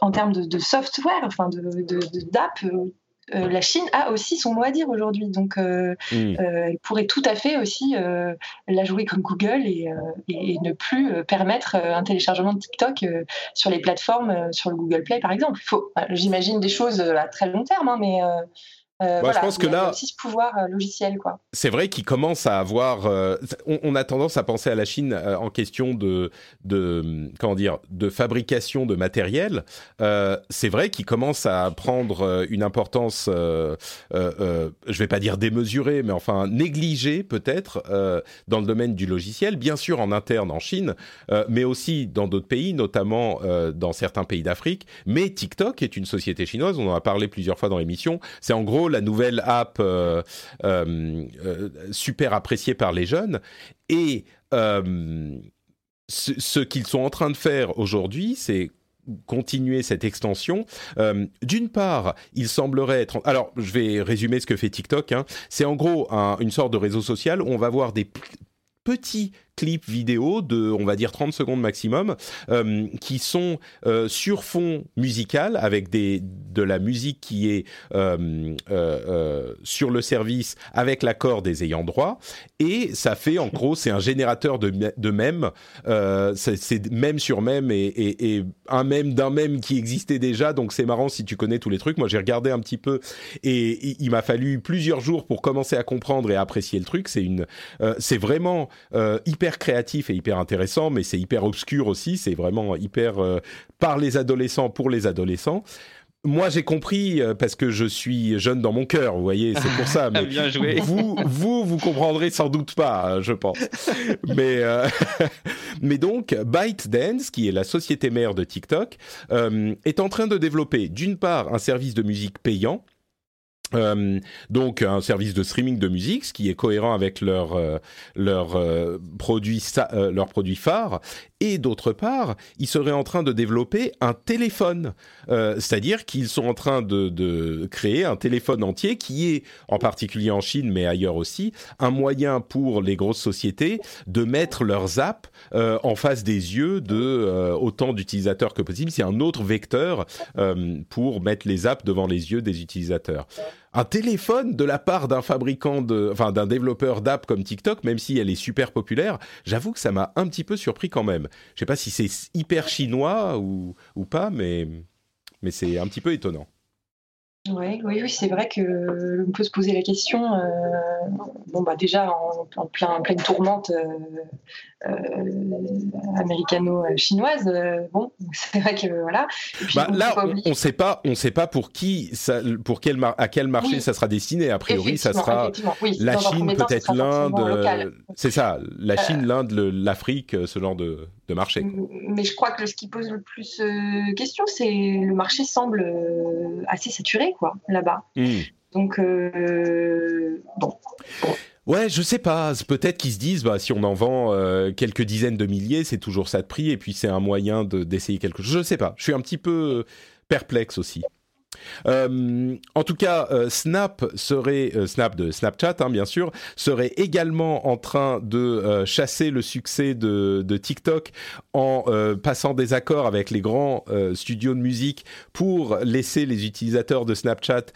en termes de, software, enfin d'app, de, euh, la Chine a aussi son mot à dire aujourd'hui. Donc, euh, euh, elle pourrait tout à fait aussi la jouer comme Google et, ne plus permettre un téléchargement de TikTok sur les plateformes, sur le Google Play par exemple. J'imagine des choses à très long terme, hein, mais euh, je pense que là, aussi ce pouvoir euh, logiciel, quoi. C'est vrai qu'il commence à avoir. Euh, on, a tendance à penser à la Chine en question de, de comment dire, de fabrication de matériel. c'est vrai qu'il commence à prendre une importance, je vais pas dire démesurée, mais enfin négligée peut-être dans le domaine du logiciel. Bien sûr en interne en Chine, mais aussi dans d'autres pays, notamment dans certains pays d'Afrique. Mais TikTok est une société chinoise. On en a parlé plusieurs fois dans l'émission. C'est en gros la nouvelle app euh, euh, euh, super appréciée par les jeunes. Et ce, qu'ils sont en train de faire aujourd'hui, c'est continuer cette extension. D'une part, il semblerait être... Alors, je vais résumer ce que fait TikTok. Hein. C'est en gros une sorte de réseau social où on va voir des petits clips vidéo de, on va dire, 30 secondes maximum, euh, qui sont euh, sur fond musical, avec des, de la musique qui est euh, sur le service avec l'accord des ayants droit. Et ça fait, en gros, c'est un générateur de, de c'est même sur mème et, et, un mème d'un mème qui existait déjà. Donc c'est marrant si tu connais tous les trucs. Moi, j'ai regardé un petit peu et, il m'a fallu plusieurs jours pour commencer à comprendre et à apprécier le truc. C'est une, c'est vraiment hyper créatif et hyper intéressant, mais c'est hyper obscur aussi. C'est vraiment hyper euh, par les adolescents pour les adolescents. Moi, j'ai compris euh, parce que je suis jeune dans mon cœur, vous voyez, c'est pour ça. Mais Bien joué. Vous, vous, vous comprendrez sans doute pas, euh, je pense. mais, mais donc, ByteDance, qui est la société mère de TikTok, est en train de développer, d'une part, un service de musique payant euh, donc un service de streaming de musique, ce qui est cohérent avec leur euh, leur euh, produit leur produit phare. Et d'autre part, ils seraient en train de développer un téléphone, c'est-à-dire qu'ils sont en train de, de, créer un téléphone entier qui est, en particulier en Chine, mais ailleurs aussi, un moyen pour les grosses sociétés de mettre leurs apps en face des yeux de autant d'utilisateurs que possible. C'est un autre vecteur pour mettre les apps devant les yeux des utilisateurs un téléphone de la part d'un fabricant enfin d'un développeur d'app comme TikTok, même si elle est super populaire, j'avoue que ça m'a un petit peu surpris quand même. Je sais pas si c'est hyper chinois ou, pas, mais, c'est un petit peu étonnant. oui, oui, c'est vrai que on peut se poser la question. Euh, bon, bah déjà en, plein, pleine tourmente, euh, euh, américano-chinoise. Euh, bon, c'est vrai que voilà. Bah, là, on ne sait pas, on sait pas pour qui, ça, pour quel à quel marché ça sera destiné. A priori, ça sera la Chine, peut-être l'Inde. C'est ça, la euh, Chine, l'Inde, l'Afrique, ce genre de, de, marché. Mais je crois que ce qui pose le plus question, c'est le marché semble assez saturé, quoi, là-bas. Hmm. Donc, bon. Ouais, je sais pas. Peut-être qu'ils se disent, bah, si on en vend euh, quelques dizaines de milliers, c'est toujours ça de prix, et puis c'est un moyen d'essayer quelque chose. Je sais pas. Je suis un petit peu perplexe aussi. Euh, en tout cas, euh, Snap serait euh, Snap de Snapchat, hein, bien sûr, serait également en train de chasser le succès de, TikTok en passant des accords avec les grands studios de musique pour laisser les utilisateurs de Snapchat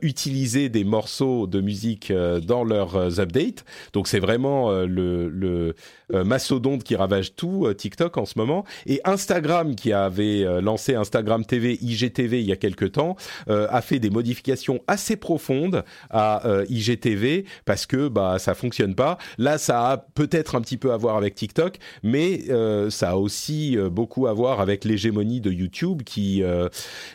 utiliser des morceaux de musique dans leurs updates. Donc c'est vraiment le mastodonte qui ravage tout TikTok en ce moment. Et Instagram qui avait lancé Instagram TV, IGTV il y a quelques temps euh, a fait des modifications assez profondes à euh, IGTV parce que bah ça fonctionne pas. Là, ça a peut-être un petit peu à voir avec TikTok, mais euh, ça a aussi beaucoup à voir avec l'hégémonie de YouTube qui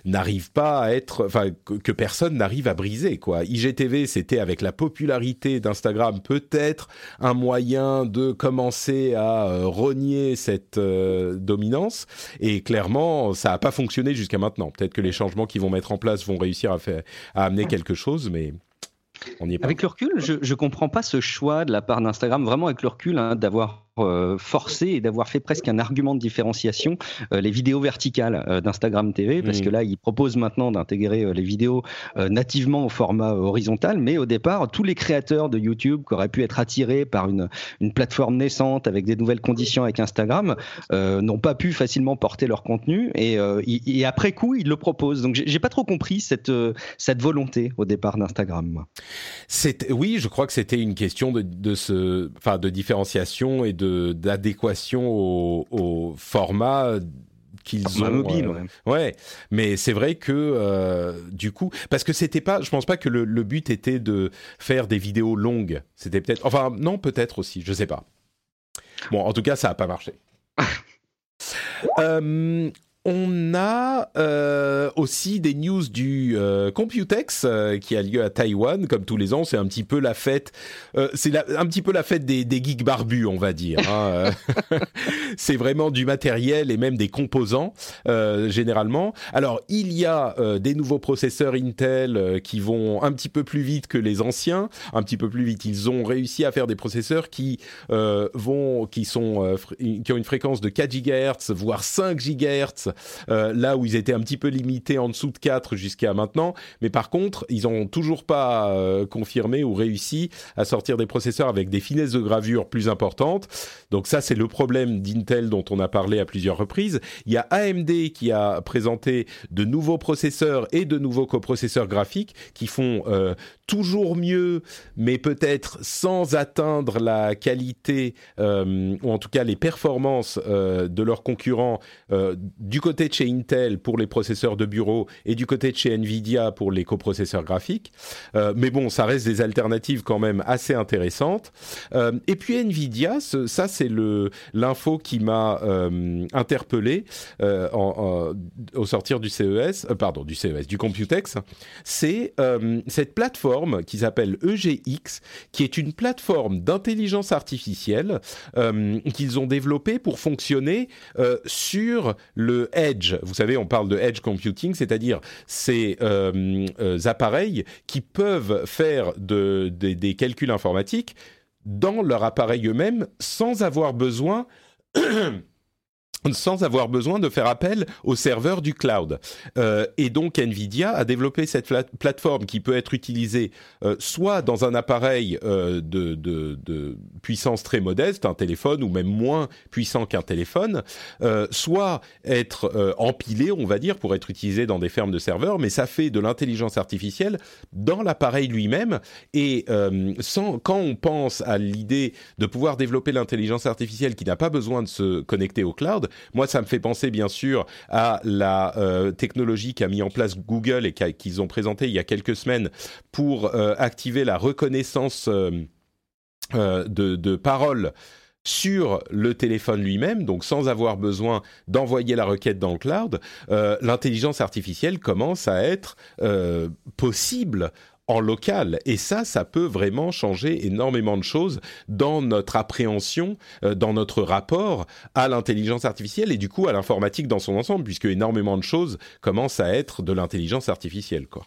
n'arrive pas à être, enfin que, personne n'arrive à briser quoi. IGTV, c'était avec la popularité d'Instagram peut-être un moyen de commencer à renier cette dominance et clairement ça n'a pas fonctionné jusqu'à maintenant. Peut-être que les changements qui vont mettre en place vont réussir à, faire, à amener quelque chose, mais on y est pas. Avec le recul, je ne comprends pas ce choix de la part d'Instagram, vraiment avec le recul, hein, d'avoir euh, forcé et d'avoir fait presque un argument de différenciation euh, les vidéos verticales euh, d'Instagram TV, parce que là, ils proposent maintenant d'intégrer les vidéos nativement au format horizontal, mais au départ, tous les créateurs de YouTube qui auraient pu être attirés par une, une plateforme naissante avec des nouvelles conditions avec Instagram n'ont pas pu facilement porter leur contenu et, et, après coup, ils le proposent. Donc, j'ai pas trop compris cette, cette volonté au départ d'Instagram. Oui, je crois que c'était une question de, de, ce, enfin, de différenciation et de d'adéquation au, format qu'ils ont mobile euh, ouais. mais c'est vrai que euh, du coup parce que c'était pas je pense pas que le, but était de faire des vidéos longues. C'était peut-être enfin non peut-être aussi je sais pas. Bon en tout cas ça a pas marché. Euh, on a euh, aussi des news du euh, Computex euh, qui a lieu à Taïwan, comme tous les ans. C'est un petit peu la fête. c'est un petit peu la fête des, des geeks barbus, on va dire. Hein. c'est vraiment du matériel et même des composants généralement. Alors il y a des nouveaux processeurs Intel qui vont un petit peu plus vite que les anciens, un petit peu plus vite. Ils ont réussi à faire des processeurs qui vont, qui sont, qui ont une fréquence de 4 GHz voire 5 GHz euh, là où ils étaient un petit peu limités en dessous de 4 jusqu'à maintenant. Mais par contre, ils n'ont toujours pas euh, confirmé ou réussi à sortir des processeurs avec des finesses de gravure plus importantes. Donc ça, c'est le problème d'Intel dont on a parlé à plusieurs reprises. Il y a AMD qui a présenté de nouveaux processeurs et de nouveaux coprocesseurs graphiques qui font euh, toujours mieux, mais peut-être sans atteindre la qualité ou en tout cas les performances de leurs concurrents du côté de chez Intel pour les processeurs de bureau et du côté de chez Nvidia pour les coprocesseurs graphiques. Euh, mais bon, ça reste des alternatives quand même assez intéressantes. Euh, et puis Nvidia, ça c'est l'info qui m'a euh, interpellé au sortir du CES, pardon du CES, du Computex. C'est cette plateforme qui s'appelle EGX, qui est une plateforme d'intelligence artificielle qu'ils ont développée pour fonctionner sur le edge. Vous savez, on parle de edge computing, c'est-à-dire ces euh, euh, appareils qui peuvent faire des calculs informatiques dans leur appareil eux-mêmes sans avoir besoin sans avoir besoin de faire appel au serveur du cloud. Euh, et donc Nvidia a développé cette plateforme qui peut être utilisée euh, soit dans un appareil euh, de, de, de, puissance très modeste, un téléphone ou même moins puissant qu'un téléphone, euh, soit être euh, empilé, on va dire, pour être utilisé dans des fermes de serveurs, mais ça fait de l'intelligence artificielle dans l'appareil lui-même. Et euh, sans, quand on pense à l'idée de pouvoir développer l'intelligence artificielle qui n'a pas besoin de se connecter au cloud, moi, ça me fait penser bien sûr à la euh, technologie qu'a mis en place Google et qu'ils ont présenté il y a quelques semaines pour euh, activer la reconnaissance euh, de, de paroles sur le téléphone lui-même, donc sans avoir besoin d'envoyer la requête dans le cloud, l'intelligence artificielle commence à être possible en local. Et ça, ça peut vraiment changer énormément de choses dans notre appréhension, euh, dans notre rapport à l'intelligence artificielle et du coup à l'informatique dans son ensemble, puisque énormément de choses commencent à être de l'intelligence artificielle. Quoi.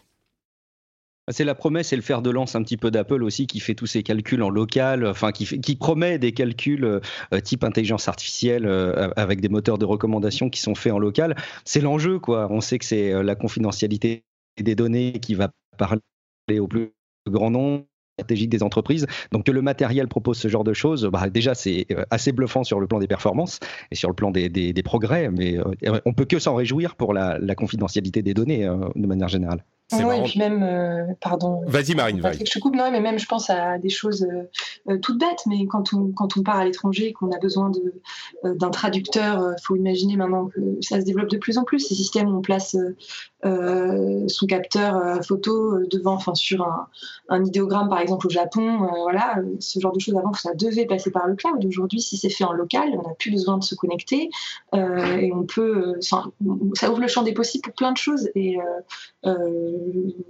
C'est la promesse et le fer de lance un petit peu d'Apple aussi qui fait tous ces calculs en local, enfin qui, promet des calculs euh, type intelligence artificielle euh, avec des moteurs de recommandation qui sont faits en local. C'est l'enjeu quoi. On sait que c'est la confidentialité des données qui va parler au plus grand nombre stratégique des entreprises. Donc que le matériel propose ce genre de choses, bah, déjà c'est euh, assez bluffant sur le plan des performances et sur le plan des, des, progrès, mais euh, on peut que s'en réjouir pour la, confidentialité des données euh, de manière générale. Oui, et puis même, pardon. Vas-y Marine, vas Je coupe, non, mais même je pense à des choses toutes bêtes, mais quand on, quand on part à l'étranger, qu'on a besoin d'un traducteur, il faut imaginer maintenant que ça se développe de plus en plus, ces systèmes où on place euh, son capteur euh, photo euh, devant, enfin sur un, un, idéogramme par exemple au Japon, voilà, ce genre de choses avant ça devait passer par le cloud. Aujourd'hui, si c'est fait en local, on n'a plus besoin de se connecter et on peut, ça ouvre le champ des possibles pour plein de choses et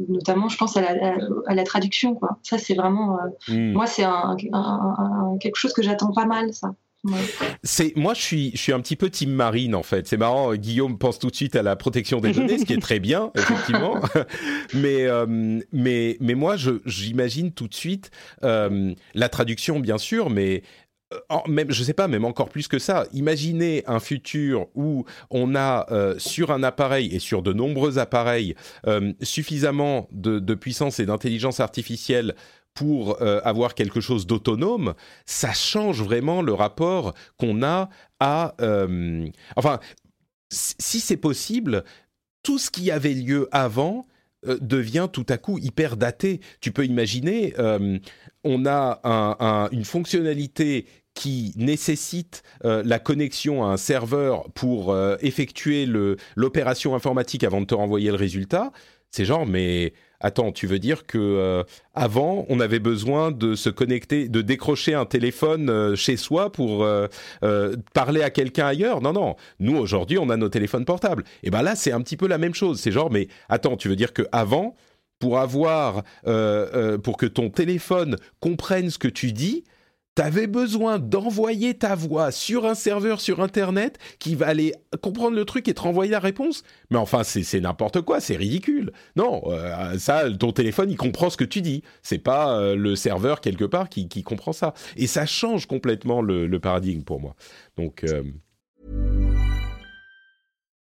notamment, je pense à la, à, la traduction, quoi. Ça, c'est vraiment, hmm. moi, c'est un, un, quelque chose que j'attends pas mal, ça. C'est moi je suis je suis un petit peu team marine en fait. C'est marrant. Guillaume pense tout de suite à la protection des données, ce qui est très bien effectivement. mais euh, mais mais moi je j'imagine tout de suite euh, la traduction bien sûr, mais même, je sais pas, même encore plus que ça. Imaginez un futur où on a euh, sur un appareil et sur de nombreux appareils euh, suffisamment de, de, puissance et d'intelligence artificielle pour euh, avoir quelque chose d'autonome. Ça change vraiment le rapport qu'on a à. enfin, si c'est possible, tout ce qui avait lieu avant devient tout à coup hyper daté. Tu peux imaginer, on a une fonctionnalité qui nécessite euh, la connexion à un serveur pour euh, effectuer l'opération informatique avant de te renvoyer le résultat, c'est genre mais attends, tu veux dire que euh, avant on avait besoin de se connecter, de décrocher un téléphone chez soi pour parler à quelqu'un ailleurs? Non non, nous aujourd'hui on a nos téléphones portables. Et ben là c'est un petit peu la même chose. C'est genre mais attends, tu veux dire que avant pour avoir pour que ton téléphone comprenne ce que tu dis, T'avais besoin d'envoyer ta voix sur un serveur sur Internet qui va aller comprendre le truc et te renvoyer la réponse? Mais enfin, c'est n'importe quoi, c'est ridicule. Non, euh, ça, ton téléphone, il comprend ce que tu dis. C'est pas euh, le serveur quelque part qui, comprend ça. Et ça change complètement le, le paradigme pour moi. Donc. Euh...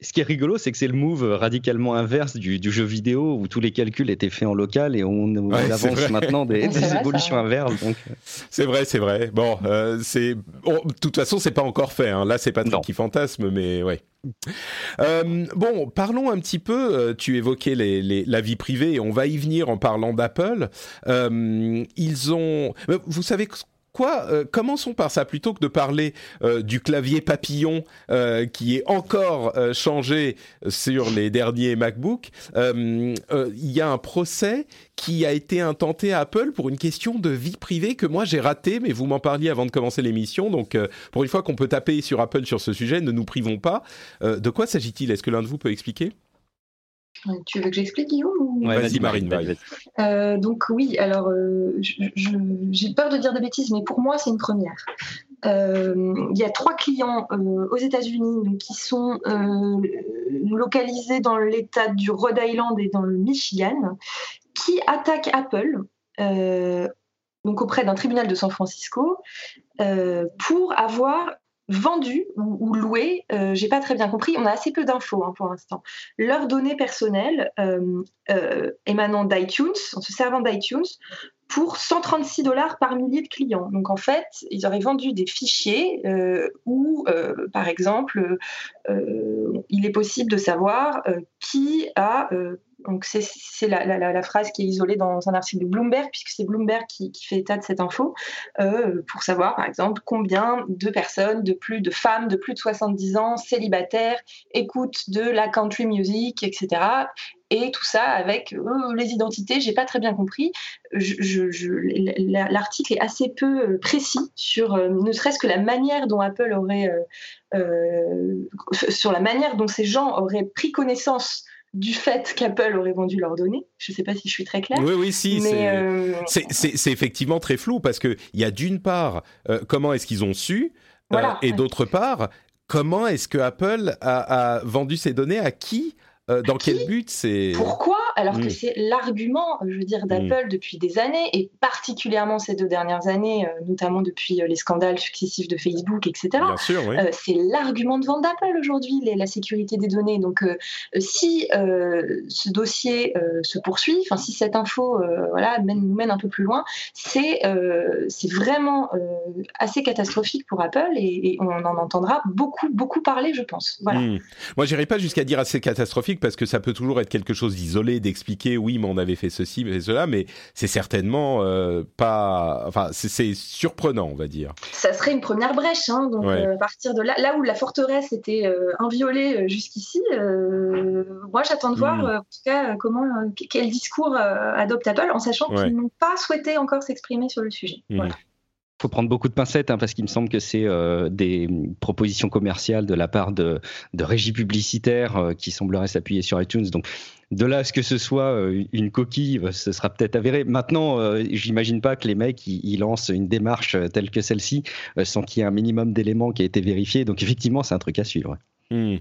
ce qui est rigolo, c'est que c'est le move radicalement inverse du, du, jeu vidéo où tous les calculs étaient faits en local et on, on avance maintenant des, des évolutions inverses. Euh. C'est vrai, c'est vrai. Bon, euh, c'est de toute façon, c'est pas encore fait. Hein. Là, c'est pas de qui fantasme, mais ouais. Euh, bon, parlons un petit peu. Euh, tu évoquais les, les, la vie privée et on va y venir en parlant d'Apple. Euh, ils ont, vous savez quoi euh, Commençons par ça plutôt que de parler euh, du clavier papillon euh, qui est encore changé sur les derniers MacBook. Il y a un procès qui a été intenté à Apple pour une question de vie privée que moi j'ai raté, mais vous m'en parliez avant de commencer l'émission. Donc pour une fois qu'on peut taper sur Apple sur ce sujet, ne nous privons pas. de quoi s'agit-il? Est-ce que l'un de vous peut expliquer? Tu veux que j'explique, Guillaume Vas-y, Marine. Euh, donc oui, alors euh, j'ai peur de dire des bêtises, mais pour moi, c'est une première. Euh, il y a trois clients aux États-Unis qui sont localisés dans l'État du Rhode Island et dans le Michigan, qui attaquent Apple. donc auprès d'un tribunal de San Francisco, pour avoir vendu ou, loué, euh, j'ai pas très bien compris, on a assez peu d'infos hein, pour l'instant. Leurs données personnelles euh, euh, émanant d'iTunes, en se servant d'iTunes, pour 136 dollars par millier de clients. Donc en fait, ils auraient vendu des fichiers où, par exemple, il est possible de savoir qui a donc c'est la, phrase qui est isolée dans un article de Bloomberg, puisque c'est Bloomberg qui, fait état de cette info, euh, pour savoir par exemple combien de personnes, de plus de femmes de plus de 70 ans, célibataires, écoutent de la country music, etc. Et tout ça avec euh, les identités, j'ai pas très bien compris. L'article est assez peu euh, précis sur ne serait-ce que la manière dont Apple aurait, sur la manière dont ces gens auraient pris connaissance du fait qu'Apple aurait vendu leurs données. Je ne sais pas si je suis très claire. Oui, oui, si. Euh, c'est effectivement très flou parce qu'il y a d'une part, euh, comment est-ce qu'ils ont su euh, Et d'autre part, comment est-ce que Apple a, vendu ces données à qui dans quel but c'est Pourquoi? Alors que c'est l'argument, je veux dire, d'Apple depuis des années, et particulièrement ces deux dernières années, notamment depuis les scandales successifs de Facebook, etc. Oui. c'est l'argument de vente d'Apple aujourd'hui, la sécurité des données. Donc, si ce dossier se poursuit, enfin, si cette info voilà, nous mène un peu plus loin, c'est c'est vraiment assez catastrophique pour Apple et, on en entendra beaucoup, beaucoup parler, je pense. Voilà. Hmm. Moi, j'irai pas jusqu'à dire assez catastrophique parce que ça peut toujours être quelque chose d'isolé, d'expliquer oui, mais on avait fait ceci, et cela, mais c'est certainement euh, pas. Enfin, c'est surprenant, on va dire. Ça serait une première brèche, hein, donc euh, à partir de là, là où la forteresse était euh, inviolée jusqu'ici, moi j'attends de voir hmm. en tout cas comment, quel discours adopte Apple en sachant qu'ils n'ont pas souhaité encore s'exprimer sur le sujet. Hmm. Voilà faut prendre beaucoup de pincettes hein, parce qu'il me semble que c'est euh, des propositions commerciales de la part de, de régies publicitaires euh, qui sembleraient s'appuyer sur iTunes. Donc de là à ce que ce soit euh, une coquille, ce sera peut-être avéré. Maintenant, j'imagine pas que les mecs ils, lancent une démarche telle que celle-ci sans qu'il y ait un minimum d'éléments qui aient été vérifiés. Donc effectivement, c'est un truc à suivre. Hmm.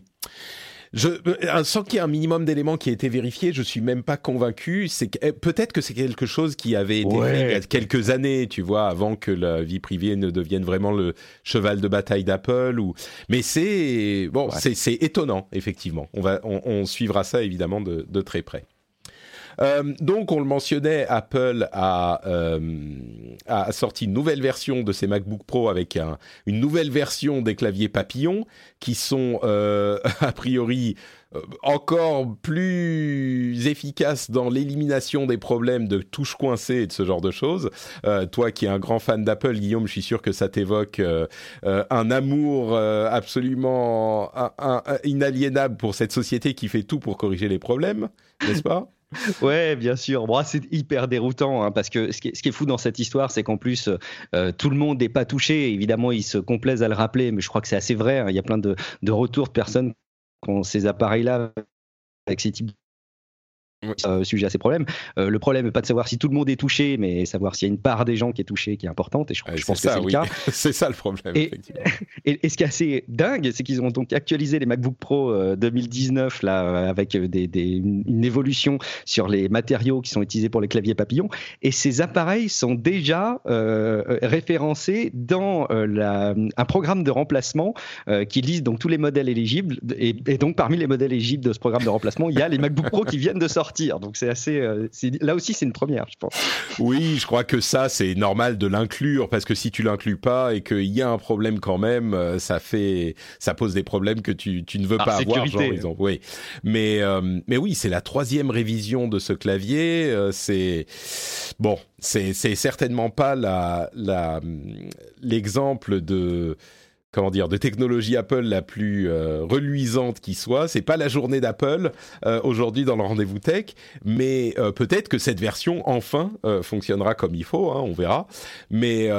Je, euh, sans qu'il y ait un minimum d'éléments qui aient été vérifiés, je suis même pas convaincu. C'est eh, peut-être que c'est quelque chose qui avait été fait il y a quelques années, tu vois, avant que la vie privée ne devienne vraiment le cheval de bataille d'Apple. Ou mais c'est bon, c'est étonnant effectivement. On va, on, suivra ça évidemment de, de très près. Euh, donc, on le mentionnait, Apple a, euh, a, sorti une nouvelle version de ses MacBook Pro avec un, une nouvelle version des claviers papillons qui sont euh, a priori encore plus efficaces dans l'élimination des problèmes de touches coincées et de ce genre de choses. Toi qui es un grand fan d'Apple, Guillaume, je suis sûr que ça t'évoque un amour absolument inaliénable pour cette société qui fait tout pour corriger les problèmes, n'est-ce pas? Ouais, bien sûr. Bon, c'est hyper déroutant hein, parce que ce qui, est, fou dans cette histoire, c'est qu'en plus, euh, tout le monde n'est pas touché. Évidemment, ils se complaisent à le rappeler, mais je crois que c'est assez vrai. Hein. Il y a plein de, de retours de personnes qui ont ces appareils-là avec ces types euh, sujet à ces problèmes. Euh, le problème n'est pas de savoir si tout le monde est touché, mais savoir s'il y a une part des gens qui est touchée qui est importante. Et je, pense que c'est le cas. c'est ça le problème. Et, et, ce qui est assez dingue, c'est qu'ils ont donc actualisé les MacBook Pro 2019 euh, là avec des, une évolution sur les matériaux qui sont utilisés pour les claviers papillons. Et ces appareils sont déjà référencés dans la, un programme de remplacement qui liste donc tous les modèles éligibles. Et, et donc parmi les modèles éligibles de ce programme de remplacement, il y a les MacBook Pro qui viennent de sortir donc c'est assez. Euh, là aussi, c'est une première, je pense. Oui, je crois que ça, c'est normal de l'inclure parce que si tu l'inclus pas et qu'il y a un problème quand même, euh, ça fait, ça pose des problèmes que tu, tu ne veux pas avoir. Genre, exemple. Oui, mais euh, mais oui, c'est la troisième révision de ce clavier. c'est bon, c'est certainement pas la la l'exemple de comment dire de technologie Apple la plus euh, reluisante qui soit. C'est pas la journée d'Apple euh, aujourd'hui dans le rendez-vous tech, mais euh, peut-être que cette version enfin fonctionnera comme il faut. Hein, on verra. Mais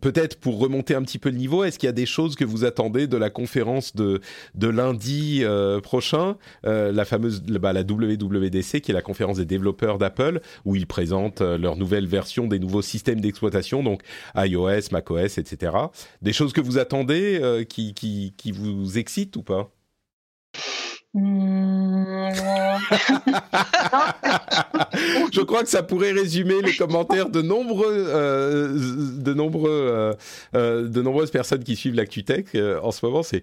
peut-être pour remonter un petit peu le niveau, est-ce qu'il y a des choses que vous attendez de la conférence de de lundi prochain, la fameuse bah, la WWDC qui est la conférence des développeurs d'Apple où ils présentent leur nouvelle version des nouveaux systèmes d'exploitation, donc iOS, macOS, etc. Des choses que vous attendez euh, qui, vous excite ou pas? Je crois que ça pourrait résumer les commentaires de nombreux, euh, de nombreux, euh, euh, de nombreuses personnes qui suivent l'ActuTech en ce moment. C'est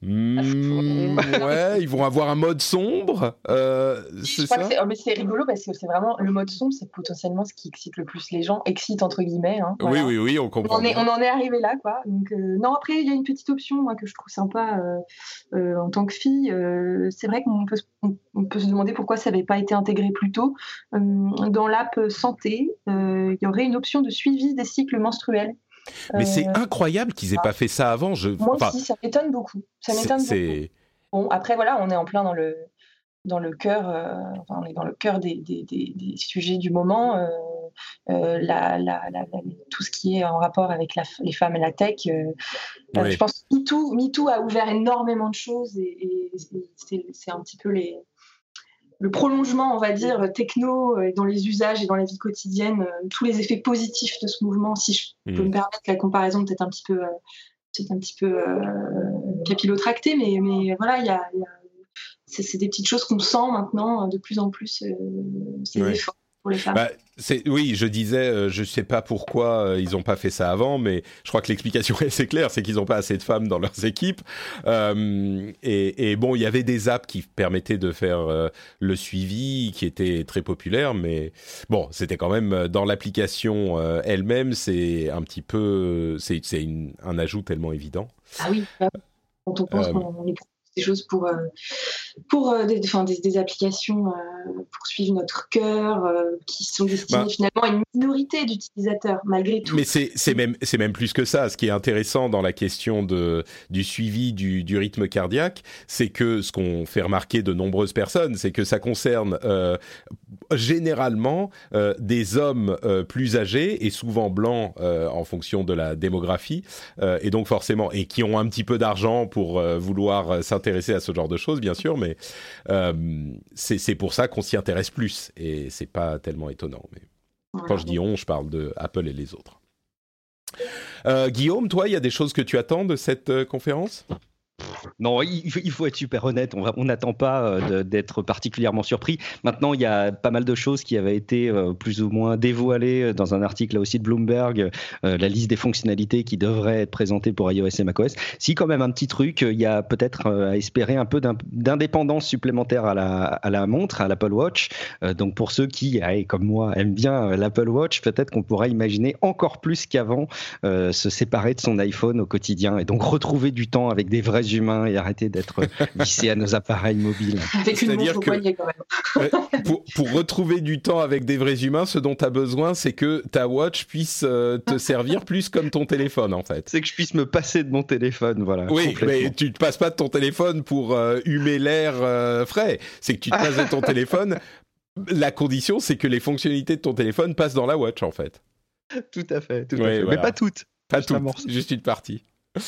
hmm, ouais, ils vont avoir un mode sombre. c'est ça. Oh, mais c'est rigolo parce que c'est vraiment le mode sombre, c'est potentiellement ce qui excite le plus les gens, excite entre guillemets. Hein, oui, oui, oui, on comprend. On, en est, on en est arrivé là, quoi. Donc non, après il y a une petite option que je trouve sympa en tant que fille c'est vrai qu'on peut, on peut, se demander pourquoi ça n'avait pas été intégré plus tôt. Euh, dans l'app santé, euh, il y aurait une option de suivi des cycles menstruels. Mais c'est euh, incroyable qu'ils aient pas fait ça avant. Je... Moi aussi, ça m'étonne beaucoup. Ça m'étonne beaucoup. Bon, après voilà, on est en plein dans le dans le cœur, enfin, on est dans le cœur des, des, des, sujets du moment. La, la, tout ce qui est en rapport avec les femmes et la tech. Je pense que MeToo, MeToo a ouvert énormément de choses et, c'est un petit peu les, le prolongement, on va dire, techno euh, dans les usages et dans la vie quotidienne, euh, tous les effets positifs de ce mouvement, si je peux mm. me permettre la comparaison peut-être un petit peu, euh, un petit peu capillotractée, mais, mais voilà, il y a, c'est des petites choses qu'on sent maintenant de plus en plus, ces Ouais. efforts pour les femmes. Bah, c'est, oui, je disais, euh, je sais pas pourquoi euh, ils n'ont pas fait ça avant, mais je crois que l'explication est assez claire, c'est qu'ils n'ont pas assez de femmes dans leurs équipes. Euh, et, et bon, il y avait des apps qui permettaient de faire le suivi, qui étaient très populaires, mais bon, c'était quand même dans l'application elle-même, c'est un petit peu, c'est, c'est une- un ajout tellement évident. Ah oui, quand on pense qu'on est des choses pour, euh, pour euh, des, enfin, des, des applications euh, pour suivre notre cœur, qui sont destinées Bah. finalement à une minorité d'utilisateurs, malgré tout. Mais c'est même c'est même plus que ça. Ce qui est intéressant dans la question de du suivi du, du rythme cardiaque, c'est que ce qu'on fait remarquer de nombreuses personnes, c'est que ça concerne euh, généralement euh, des hommes euh, plus âgés et souvent blancs euh, en fonction de la démographie et donc forcément et qui ont un petit peu d'argent pour vouloir s'intéresser à ce genre de choses, bien sûr. Mais c'est pour ça qu'on s'y intéresse plus et c'est pas tellement étonnant. Mais quand je dis on, je parle de Apple et les autres. Guillaume, toi, il y a des choses que tu attends de cette conférence? Non, il faut, être super honnête. On n'attend pas euh, d'être particulièrement surpris. Maintenant, il y a pas mal de choses qui avaient été euh, plus ou moins dévoilées euh, dans un article là aussi de Bloomberg. la liste des fonctionnalités qui devraient être présentées pour iOS et macOS. Si quand même un petit truc, il y a peut-être à espérer un peu d'indépendance supplémentaire à la, montre, à l'Apple Watch. Donc pour ceux qui, allez, comme moi, aiment bien l'Apple Watch, peut-être qu'on pourra imaginer encore plus qu'avant se séparer de son iPhone au quotidien et donc retrouver du temps avec des vrais humains et arrêter d'être vissé à nos appareils mobiles. Avec une C'est-à-dire montre au que- poignet quand même. Euh, pour, pour retrouver du temps avec des vrais humains, ce dont tu as besoin, c'est que ta watch puisse euh, te servir plus comme ton téléphone, en fait. C'est que je puisse me passer de mon téléphone, voilà. Oui, mais tu te passes pas de ton téléphone pour euh, humer l'air euh, frais. C'est que tu te passes de ton téléphone. La condition, c'est que les fonctionnalités de ton téléphone passent dans la watch, en fait. tout à fait, tout à Ouais, fait. voilà. mais pas toutes. Pas toutes, juste une partie.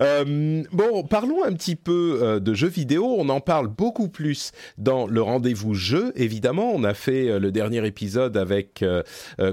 Euh, bon, parlons un petit peu euh, de jeux vidéo. On en parle beaucoup plus dans le rendez-vous jeu. Évidemment, on a fait euh, le dernier épisode avec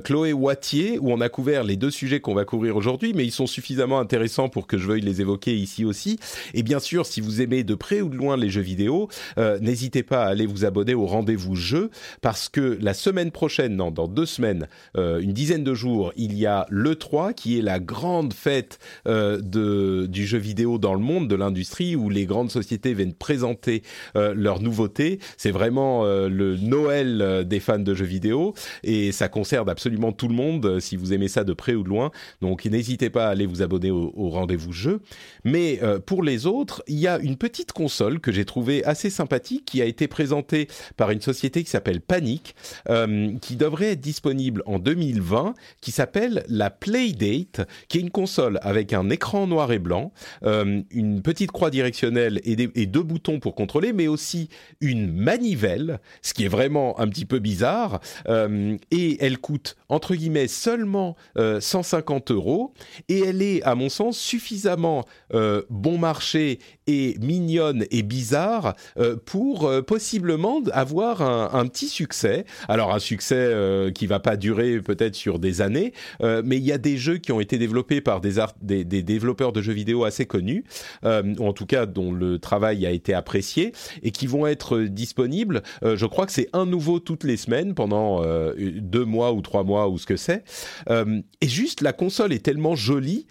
Chloé Wattier où on a couvert les deux sujets qu'on va couvrir aujourd'hui, mais ils sont suffisamment intéressants pour que je veuille les évoquer ici aussi. Et bien sûr, si vous aimez de près ou de loin les jeux vidéo, n'hésitez pas à aller vous abonner au rendez-vous jeu parce que la semaine prochaine, non, dans deux semaines, une dizaine de jours, il y a le 3 qui est la grande fête euh, de, du jeu vidéo dans le monde, de l'industrie, où les grandes sociétés viennent présenter euh, leurs nouveautés. C'est vraiment euh, le Noël euh, des fans de jeux vidéo et ça concerne absolument tout le monde euh, si vous aimez ça de près ou de loin. Donc n'hésitez pas à aller vous abonner au, au rendez-vous jeu. Mais euh, pour les autres, il y a une petite console que j'ai trouvée assez sympathique qui a été présentée par une société qui s'appelle Panic, euh, qui devrait être disponible en 2020, qui s'appelle la Playdate, qui est une console avec un écran noir et blanc, euh, une petite croix directionnelle et, deux boutons pour contrôler, mais aussi une manivelle, ce qui est vraiment un petit peu bizarre. euh, et elle coûte entre guillemets seulement euh, 150 euros et elle est, à mon sens, suffisamment euh, bon marché et mignonne et bizarre euh, pour euh, possiblement avoir un, petit succès. Alors un succès euh, qui va pas durer peut-être sur des années, mais il y a des jeux qui ont été développés par des, art- des, des développeurs de jeux vidéo assez connus, ou en tout cas dont le travail a été apprécié, et qui vont être disponibles. Je crois que c'est un nouveau toutes les semaines pendant deux mois ou trois mois ou ce que c'est. Et juste la console est tellement jolie,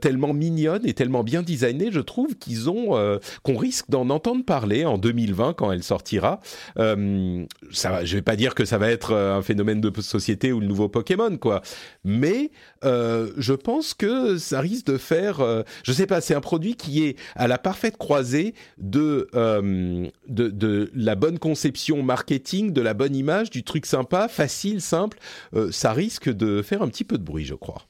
tellement mignonne et tellement bien designée, je trouve qu'ils ont euh, qu'on risque d'en entendre parler en 2020 quand elle sortira. Euh, ça, je vais pas dire que ça va être euh, un phénomène de société ou le nouveau Pokémon quoi, mais euh, je pense que ça risque de faire, je sais pas, c'est un produit qui est à la parfaite croisée de, de la bonne conception marketing, de la bonne image, du truc sympa, facile, simple. Ça risque de faire un petit peu de bruit, je crois.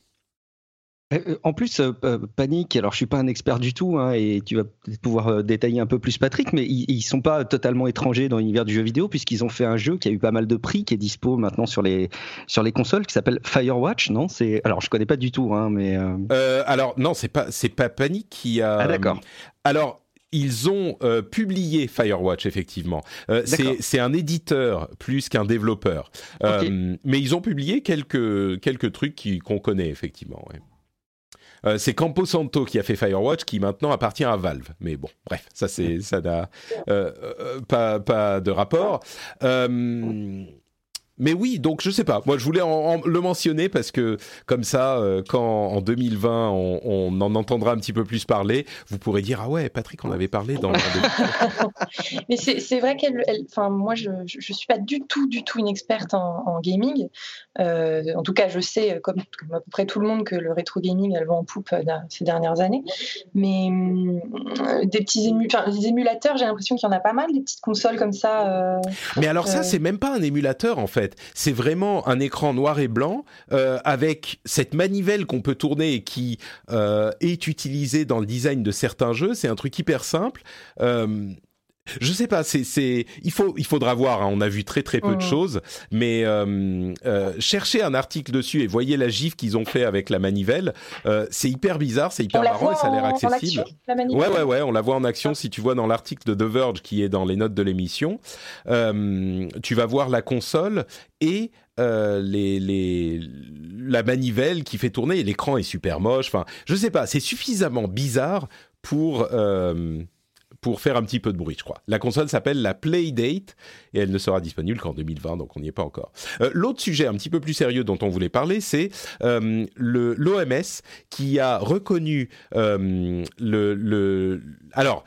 Euh, euh, En plus, euh, euh, Panic, alors je suis pas un expert du tout, hein, et tu vas peut-être pouvoir détailler un peu plus Patrick, mais ils, ils sont pas totalement étrangers dans l'univers du jeu vidéo, puisqu'ils ont fait un jeu qui a eu pas mal de prix, qui est dispo maintenant sur les, sur les consoles, qui s'appelle Firewatch, non? C'est Alors je connais pas du tout, hein, mais... euh, Euh, alors non, c'est pas pas Panic qui a. Ah d'accord. Alors. Ils ont euh, publié Firewatch effectivement. Euh, c'est un éditeur plus qu'un développeur, Euh, mais ils ont publié quelques quelques trucs qui- qu'on connaît effectivement. ouais. Euh, c'est Campo Santo qui a fait Firewatch, qui maintenant appartient à Valve. Mais bon, bref, ça c'est ça n'a euh, euh, pas de rapport. Mais oui, donc je sais pas. Moi, je voulais en, en- le mentionner parce que comme ça, euh, quand en 2020 on, on en entendra un petit peu plus parler, vous pourrez dire ah ouais, Patrick, on avait parlé dans. Mais c'est vrai qu'elle, elle- enfin moi je, je suis pas du tout du tout une experte en, en gaming. Euh, en tout cas, je sais comme, comme à peu près tout le monde que le rétro gaming elle va en poupe euh, ces dernières années. Mais hum, des petits ému, des émulateurs, j'ai l'impression qu'il y en a pas mal, des petites consoles comme ça. euh, Mais alors ça, Euh. c'est même pas un émulateur en fait. C'est vraiment un écran noir et blanc euh, avec cette manivelle qu'on peut tourner et qui euh, est utilisée dans le design de certains jeux. C'est un truc hyper simple. Euh, je sais pas, c'est, c'est, il faut, il faudra voir. hein. On a vu très très peu de Mhm. choses, mais euh, euh, cherchez un article dessus et voyez la gif qu'ils ont fait avec la manivelle. Euh, c'est hyper bizarre, c'est hyper on marrant et ça a l'air en accessible. action, la Ouais, ouais, ouais, on la voit en action. Si tu vois dans l'article de The Verge qui est dans les notes de l'émission, euh, tu vas voir la console et euh, les, les, la manivelle qui fait tourner. Et l'écran est super moche. Enfin, je sais pas, c'est suffisamment bizarre pour. euh, pour faire un petit peu de bruit, je crois. La console s'appelle la Playdate et elle ne sera disponible qu'en 2020, donc on n'y est pas encore. Euh, L'autre sujet un petit peu plus sérieux dont on voulait parler, c'est euh, l'OMS qui a reconnu euh, le, le... Alors,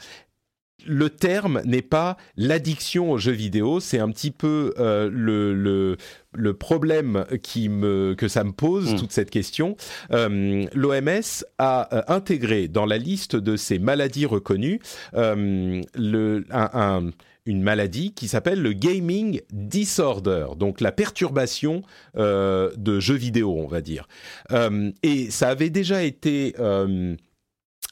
le terme n'est pas l'addiction aux jeux vidéo, c'est un petit peu euh, le, le, le problème qui me, que ça me pose, Mm. toute cette question. Euh, L'OMS a euh, intégré dans la liste de ces maladies reconnues le, un, un- une maladie qui s'appelle le gaming disorder, donc la perturbation de jeux vidéo, on va dire. Et ça avait déjà été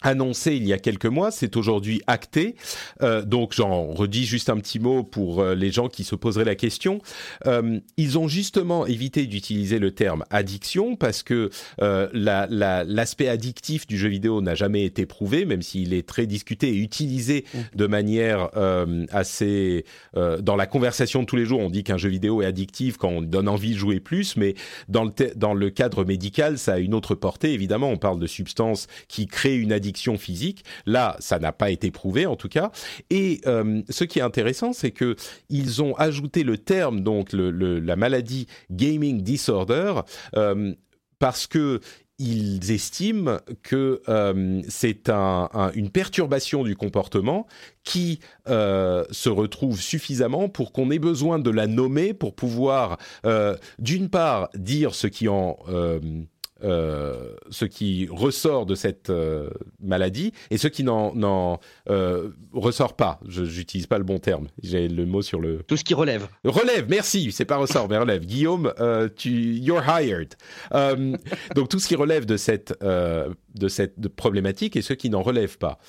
annoncé il y a quelques mois, c'est aujourd'hui acté. Euh, donc j'en redis juste un petit mot pour euh, les gens qui se poseraient la question. Euh, ils ont justement évité d'utiliser le terme addiction parce que euh, la- la- l'aspect addictif du jeu vidéo n'a jamais été prouvé, même s'il est très discuté et utilisé de manière euh, assez... euh, dans la conversation de tous les jours, on dit qu'un jeu vidéo est addictif quand on donne envie de jouer plus, mais dans le, dans le cadre médical, ça a une autre portée. Évidemment, on parle de substances qui créent une addiction physique. Là, ça n'a pas été prouvé en tout cas. Et euh, ce qui est intéressant, c'est que ils ont ajouté le terme, donc la maladie gaming disorder, euh, parce que ils estiment que euh, c'est un- un- une perturbation du comportement qui se retrouve suffisamment pour qu'on ait besoin de la nommer pour pouvoir, d'une part, dire ce qui en euh, ce qui ressort de cette euh, maladie et ce qui n'en euh, ressort pas. Je j'utilise pas le bon terme. J'ai le mot sur le Tout ce qui relève. relève. Merci, c'est pas ressort, mais relève. Guillaume, euh, tu you're hired. Donc tout ce qui relève de cette de cette problématique et ce qui n'en relève pas.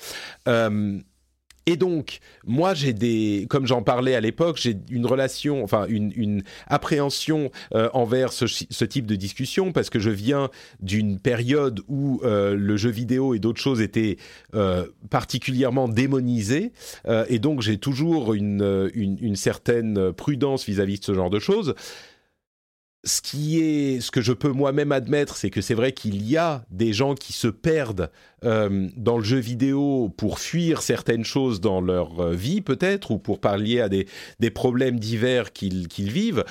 Et donc, moi, j'ai des, comme j'en parlais à l'époque, j'ai une relation, enfin une, une appréhension euh, envers ce, ce type de discussion parce que je viens d'une période où euh, le jeu vidéo et d'autres choses étaient euh, particulièrement démonisés, euh, et donc j'ai toujours une, euh, une, une certaine prudence vis-à-vis de ce genre de choses. Ce qui est, ce que je peux moi-même admettre, c'est que c'est vrai qu'il y a des gens qui se perdent euh, dans le jeu vidéo pour fuir certaines choses dans leur euh, vie peut-être ou pour pallier à des, des problèmes divers qu'ils qu'ils vivent.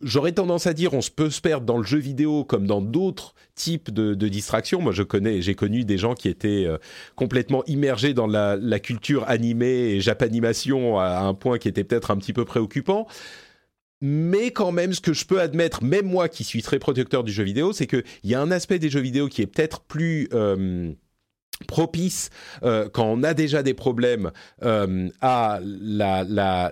J'aurais tendance à dire on peut se perdre dans le jeu vidéo comme dans d'autres types de, de distractions. Moi, je connais, j'ai connu des gens qui étaient euh, complètement immergés dans la, la culture animée et japanimation à un point qui était peut-être un petit peu préoccupant. Mais quand même, ce que je peux admettre, même moi qui suis très protecteur du jeu vidéo, c'est qu'il y a un aspect des jeux vidéo qui est peut-être plus euh, propice euh, quand on a déjà des problèmes euh,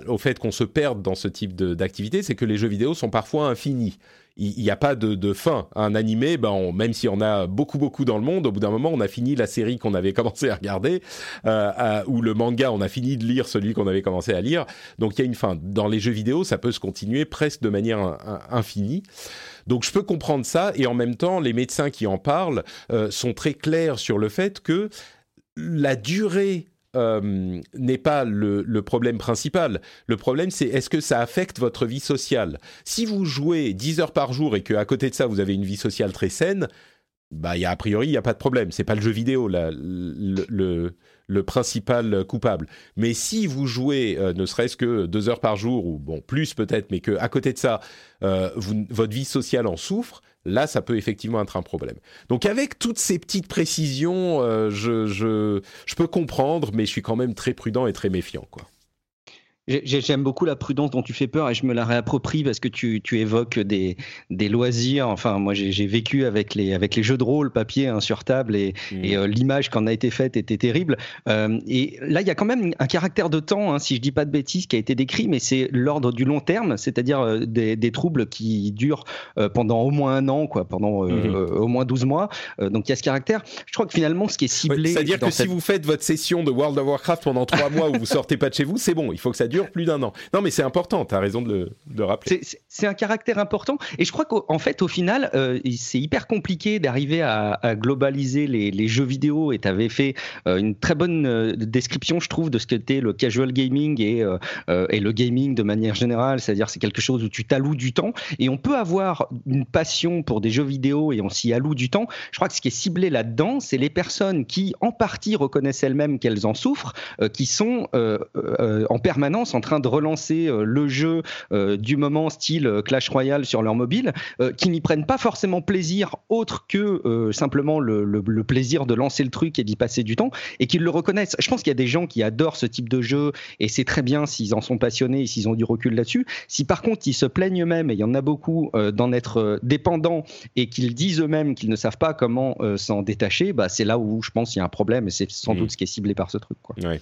au fait qu'on se perde dans ce type d'activité, c'est que les jeux vidéo sont parfois infinis. Il n'y a pas de, fin. Un animé, ben même si on a beaucoup beaucoup dans le monde, au bout d'un moment, on a fini la série qu'on avait commencé à regarder, euh, à- ou le manga, on a fini de lire celui qu'on avait commencé à lire. Donc il y a une fin. Dans les jeux vidéo, ça peut se continuer presque de manière in- infinie. Donc je peux comprendre ça, et en même temps, les médecins qui en parlent euh, sont très clairs sur le fait que la durée euh, n'est pas le, problème principal. Le problème, c'est est-ce que ça affecte votre vie sociale? Si vous jouez 10 heures par jour et qu'à côté de ça, vous avez une vie sociale très saine, bah, y a, a priori, il n'y a pas de problème. C'est pas le jeu vidéo le, principal coupable. Mais si vous jouez euh, ne serait-ce que deux heures par jour, ou bon, plus peut-être, mais qu'à côté de ça, euh, votre vie sociale en souffre, là, ça peut effectivement être un problème. Donc, avec toutes ces petites précisions, euh, je, je, je peux comprendre, mais je suis quand même très prudent et très méfiant, quoi. J'aime beaucoup la prudence dont tu fais peur et je me la réapproprie parce que tu, tu évoques des, des loisirs. Enfin, moi, j'ai vécu avec les, avec les jeux de rôle papier hein, sur table et, Mmh. et euh, l'image qu'en a été faite était terrible. Euh, et là, il y a quand même un caractère de temps, hein, si je dis pas de bêtises, qui a été décrit, mais c'est l'ordre du long terme, c'est-à-dire euh, des, des troubles qui durent euh, pendant au moins un an, quoi, pendant euh, au moins 12 mois. Donc il y a ce caractère. Je crois que finalement, ce qui est Ouais, ciblé. C'est-à-dire que cette- si vous faites votre session de World of Warcraft pendant trois mois où vous sortez pas de chez vous, c'est bon. Il faut que ça dure plus d'un an. Non, mais c'est important. Tu as raison de le, de le rappeler. C'est- un caractère important. Et je crois qu'en fait, au final, euh, c'est hyper compliqué d'arriver à, globaliser les, jeux vidéo. Et tu avais fait euh, une très bonne euh, description, je trouve, de ce qu'était le casual gaming et, et le gaming de manière générale. C'est-à-dire, c'est quelque chose où tu t'alloues du temps. Et on peut avoir une passion pour des jeux vidéo et on s'y alloue du temps. Je crois que ce qui est ciblé là-dedans, c'est les personnes qui, en partie, reconnaissent elles-mêmes qu'elles en souffrent, qui sont en permanence en train de relancer euh, le jeu euh, du moment style euh, Clash Royale sur leur mobile, qui n'y prennent pas forcément plaisir autre que simplement le, le- le plaisir de lancer le truc et d'y passer du temps, et qu'ils le reconnaissent. Je pense qu'il y a des gens qui adorent ce type de jeu, et c'est très bien s'ils en sont passionnés et s'ils ont du recul là-dessus. Si par contre ils se plaignent eux-mêmes, et il y en a beaucoup, euh, d'en être dépendants, et qu'ils disent eux-mêmes qu'ils ne savent pas comment euh, s'en détacher, bah, c'est là où je pense qu'il y a un problème, et c'est sans Mhm. doute ce qui est ciblé par ce truc. Quoi. Ouais.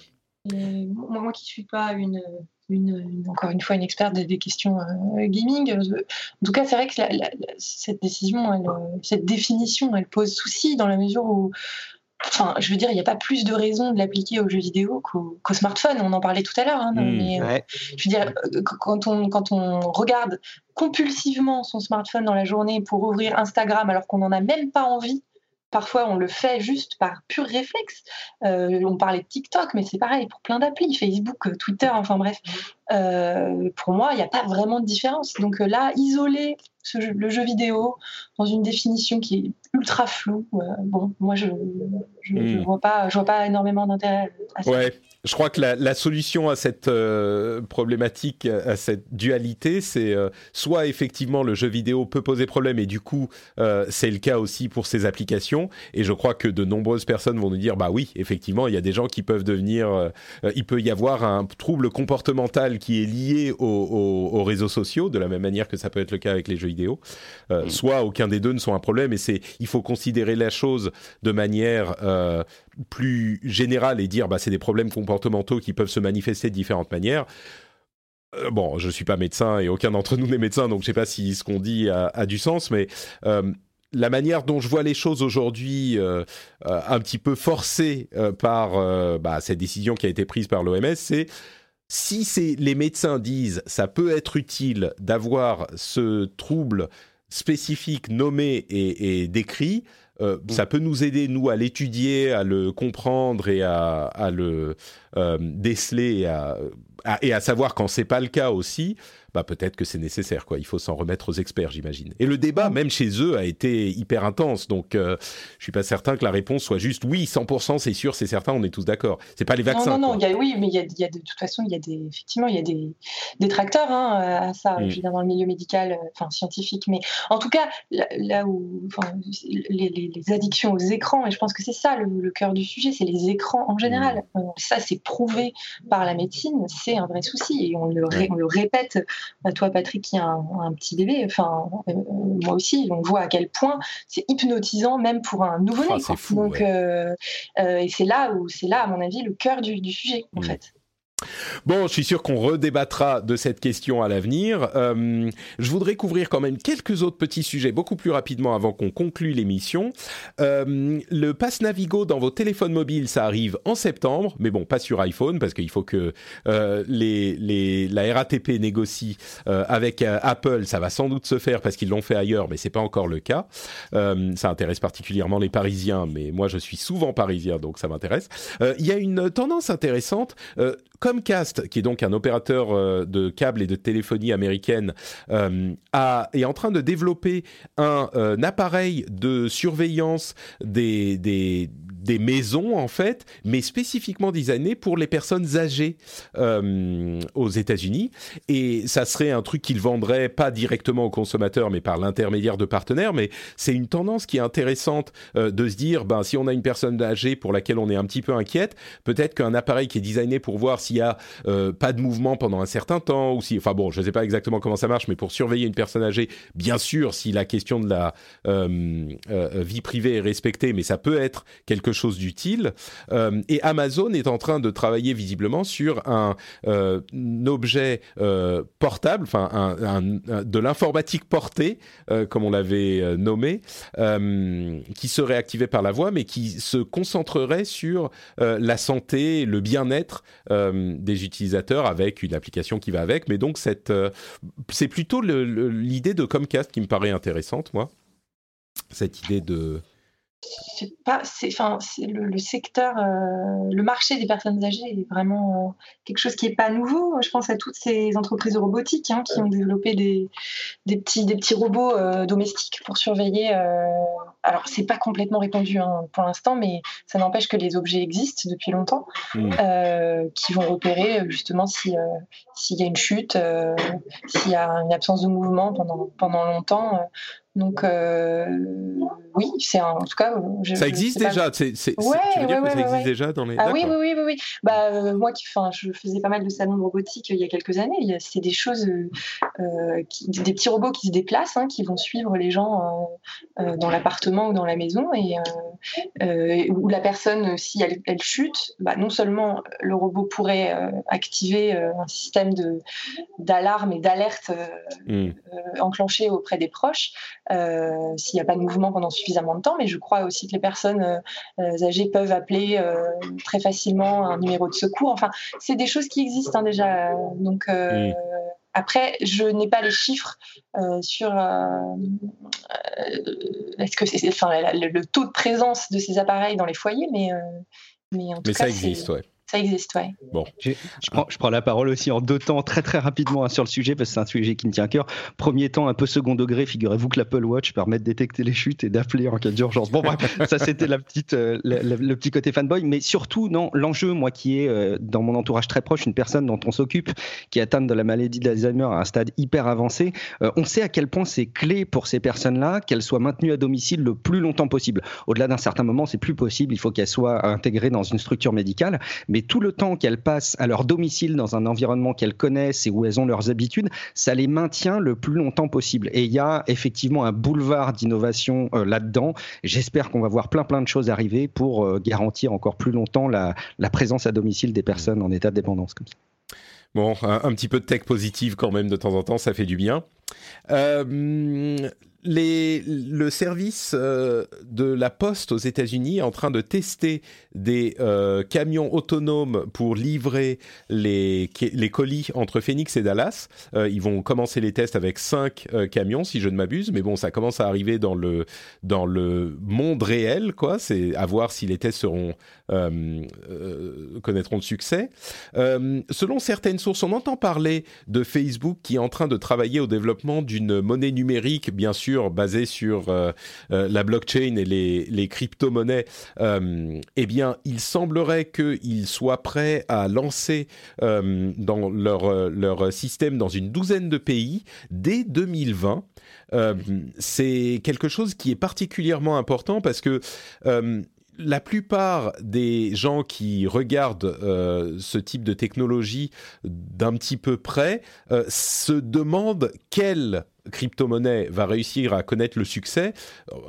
Et moi, qui suis pas une, une, une- encore une fois une experte des, des questions euh, gaming, euh, en tout cas c'est vrai que la- la- la- cette décision, elle, euh, cette définition, elle pose souci dans la mesure où, enfin, je veux dire, il n'y a pas plus de raison de l'appliquer aux jeux vidéo qu'au qu'au smartphone. On en parlait tout à l'heure, hein, Mm. mais euh, Ouais. je veux dire, quand on, quand on regarde compulsivement son smartphone dans la journée pour ouvrir Instagram alors qu'on n'en a même pas envie, parfois on le fait juste par pur réflexe. Euh, on parlait de TikTok, mais c'est pareil pour plein d'applis, Facebook, Twitter, enfin bref. Euh, pour moi, il n'y a pas vraiment de différence. Donc euh, là, isoler ce jeu- le jeu vidéo dans une définition qui est ultra floue, euh, bon, moi je je, je Mm. vois pas, je vois pas énormément d'intérêt à ça. Ouais, je crois que la, la solution à cette euh, problématique, à cette dualité, c'est euh, soit effectivement le jeu vidéo peut poser problème et du coup euh, c'est le cas aussi pour ces applications. Et je crois que de nombreuses personnes vont nous dire bah oui, effectivement, il y a des gens qui peuvent devenir, il peut y avoir un trouble comportemental qui est lié aux, aux- aux réseaux sociaux, de la même manière que ça peut être le cas avec les jeux vidéo. Euh, Soit aucun des deux ne sont un problème et c'est, il faut considérer la chose de manière euh, plus générale et dire bah c'est des problèmes comportementaux qui peuvent se manifester de différentes manières. Euh, bon, je suis pas médecin et aucun d'entre nous n'est médecin, donc je sais pas si ce qu'on dit a, a du sens, mais euh, la manière dont je vois les choses aujourd'hui, euh, euh, un petit peu forcée par bah, cette décision qui a été prise par l'OMS, c'est si c'est les médecins disent ça peut être utile d'avoir ce trouble spécifique nommé et, et décrit, euh, ça peut nous aider nous à l'étudier, à le comprendre et à, à le euh, déceler et à, à- et à savoir quand c'est pas le cas aussi. Bah peut-être que c'est nécessaire quoi. Il faut s'en remettre aux experts, j'imagine. Et le débat même chez eux a été hyper intense, donc euh, je suis pas certain que la réponse soit juste oui 100% c'est sûr c'est certain on est tous d'accord. C'est pas les vaccins. Non, non, non, quoi. il y a, oui, mais y a, y a de, toute façon, il y a des, effectivement, il y a des détracteurs hein, à ça, Mm. je veux dire, dans le milieu médical, euh, enfin scientifique. Mais en tout cas, là, là où les, les- les addictions aux écrans, et je pense que c'est ça le, le cœur du sujet, c'est les écrans en général. Euh, Ça, c'est prouvé par la médecine, c'est un vrai souci. Et on le, ré- Ouais. on le répète à toi, Patrick, qui a un, un petit bébé, enfin, euh, moi aussi, on voit à quel point c'est hypnotisant, même pour un nouveau-né. Ah, c'est quoi. fou, Donc, ouais. euh, euh, et c'est là où, c'est là, à mon avis, le cœur du, du sujet, en Mm. fait. Bon, je suis sûr qu'on redébattra de cette question à l'avenir. Euh, je voudrais couvrir quand même quelques autres petits sujets beaucoup plus rapidement avant qu'on conclue l'émission. Euh, le pass Navigo dans vos téléphones mobiles, ça arrive en septembre, mais bon, pas sur iPhone parce qu'il faut que euh, les, les, la RATP négocie avec Apple. Ça va sans doute se faire parce qu'ils l'ont fait ailleurs, mais c'est pas encore le cas. Ça intéresse particulièrement les Parisiens, mais moi je suis souvent parisien, donc ça m'intéresse. Il y a une tendance intéressante. Euh, Comcast, qui est donc un opérateur de câbles et de téléphonie américaine, a, est en train de développer un, appareil de surveillance des des maisons en fait, mais spécifiquement designées pour les personnes âgées euh, aux États-Unis. Et ça serait un truc qu'ils vendraient pas directement aux consommateurs, mais par l'intermédiaire de partenaires. Mais c'est une tendance qui est intéressante euh, de se dire, ben si on a une personne âgée pour laquelle on est un petit peu inquiète, peut-être qu'un appareil qui est designé pour voir s'il y a euh, pas de mouvement pendant un certain temps, ou si, enfin bon, je ne sais pas exactement comment ça marche, mais pour surveiller une personne âgée, bien sûr, si la question de la vie privée est respectée, mais ça peut être quelque chose d'utile. Euh, et Amazon est en train de travailler visiblement sur un, euh, objet euh, portable, enfin un, de l'informatique portée, comme on l'avait nommé, qui serait activé par la voix, mais qui se concentrerait sur la santé, le bien-être des utilisateurs avec une application qui va avec. Mais donc cette, c'est plutôt l'idée de Comcast qui me paraît intéressante, moi. Cette idée de c'est pas, c'est, enfin, c'est le, secteur, euh, le marché des personnes âgées est vraiment euh, quelque chose qui est pas nouveau. Je pense à toutes ces entreprises robotiques hein, qui ont développé des, des, petits, des petits robots euh, domestiques pour surveiller. alors, c'est pas complètement répandu hein, pour l'instant, mais ça n'empêche que les objets existent depuis longtemps, mmh. qui vont repérer justement si, s'il y a une chute, s'il y a une absence de mouvement pendant, pendant longtemps. Donc euh, oui, c'est en tout cas. ça existe déjà. C'est, tu veux dire que ça existe déjà dans les. Ah oui, oui, oui, oui, Bah euh, moi qui, enfin, je faisais pas mal de salons de robotique euh, il y a quelques années. C'est des choses, qui, des petits robots qui se déplacent, hein, qui vont suivre les gens dans l'appartement ou dans la maison et où la personne, si elle, elle chute, bah, non seulement le robot pourrait activer un système de d'alarme et d'alerte hmm. enclenché auprès des proches. Euh, s'il n'y a pas de mouvement pendant suffisamment de temps, mais je crois aussi que les personnes euh, euh, âgées peuvent appeler très facilement un numéro de secours. Enfin, c'est des choses qui existent hein, déjà. Donc, Après, je n'ai pas les chiffres sur est-ce que c'est, enfin, le, taux de présence de ces appareils dans les foyers, mais mais en tout mais ça existe, ouais. Ça existe, ouais. Bon. Je, prends, je, prends, la parole aussi en deux temps, très très rapidement hein, sur le sujet, parce que c'est un sujet qui me tient à cœur. Premier temps, un peu second degré, figurez-vous que l'Apple Watch permet de détecter les chutes et d'appeler en cas d'urgence. Bon, bref, ça c'était la petite, euh, le petit côté fanboy, mais surtout, non, l'enjeu, moi qui est euh, dans mon entourage très proche, une personne dont on s'occupe, qui est atteinte de la maladie d'Alzheimer à un stade hyper avancé, euh, on sait à quel point c'est clé pour ces personnes-là qu'elles soient maintenues à domicile le plus longtemps possible. Au-delà d'un certain moment, c'est plus possible, il faut qu'elles soient intégrées dans une structure médicale, mais tout le temps qu'elles passent à leur domicile dans un environnement qu'elles connaissent et où elles ont leurs habitudes, ça les maintient le plus longtemps possible. Et il y a effectivement un boulevard d'innovation euh, là-dedans. J'espère qu'on va voir plein plein de choses arriver pour euh, garantir encore plus longtemps la, présence à domicile des personnes en état de dépendance comme ça. Bon, un, petit peu de tech positive quand même de temps en temps, ça fait du bien. Euh, le service euh, de la Poste aux États-Unis est en train de tester des euh, camions autonomes pour livrer les, les, colis entre Phoenix et Dallas. Euh, ils vont commencer les tests avec cinq camions, si je ne m'abuse, mais bon, ça commence à arriver dans le, dans le monde réel, quoi. C'est à voir si les tests seront connaîtront de succès. selon certaines sources, on entend parler de Facebook qui est en train de travailler au développement d'une monnaie numérique, bien sûr basé sur euh, euh, la blockchain et les, les crypto-monnaies, euh, eh bien, il semblerait qu'ils soient prêts à lancer dans leur, leur système dans une douzaine de pays dès 2020. c'est quelque chose qui est particulièrement important parce que la plupart des gens qui regardent ce type de technologie d'un petit peu près se demandent quelle crypto-monnaie va réussir à connaître le succès.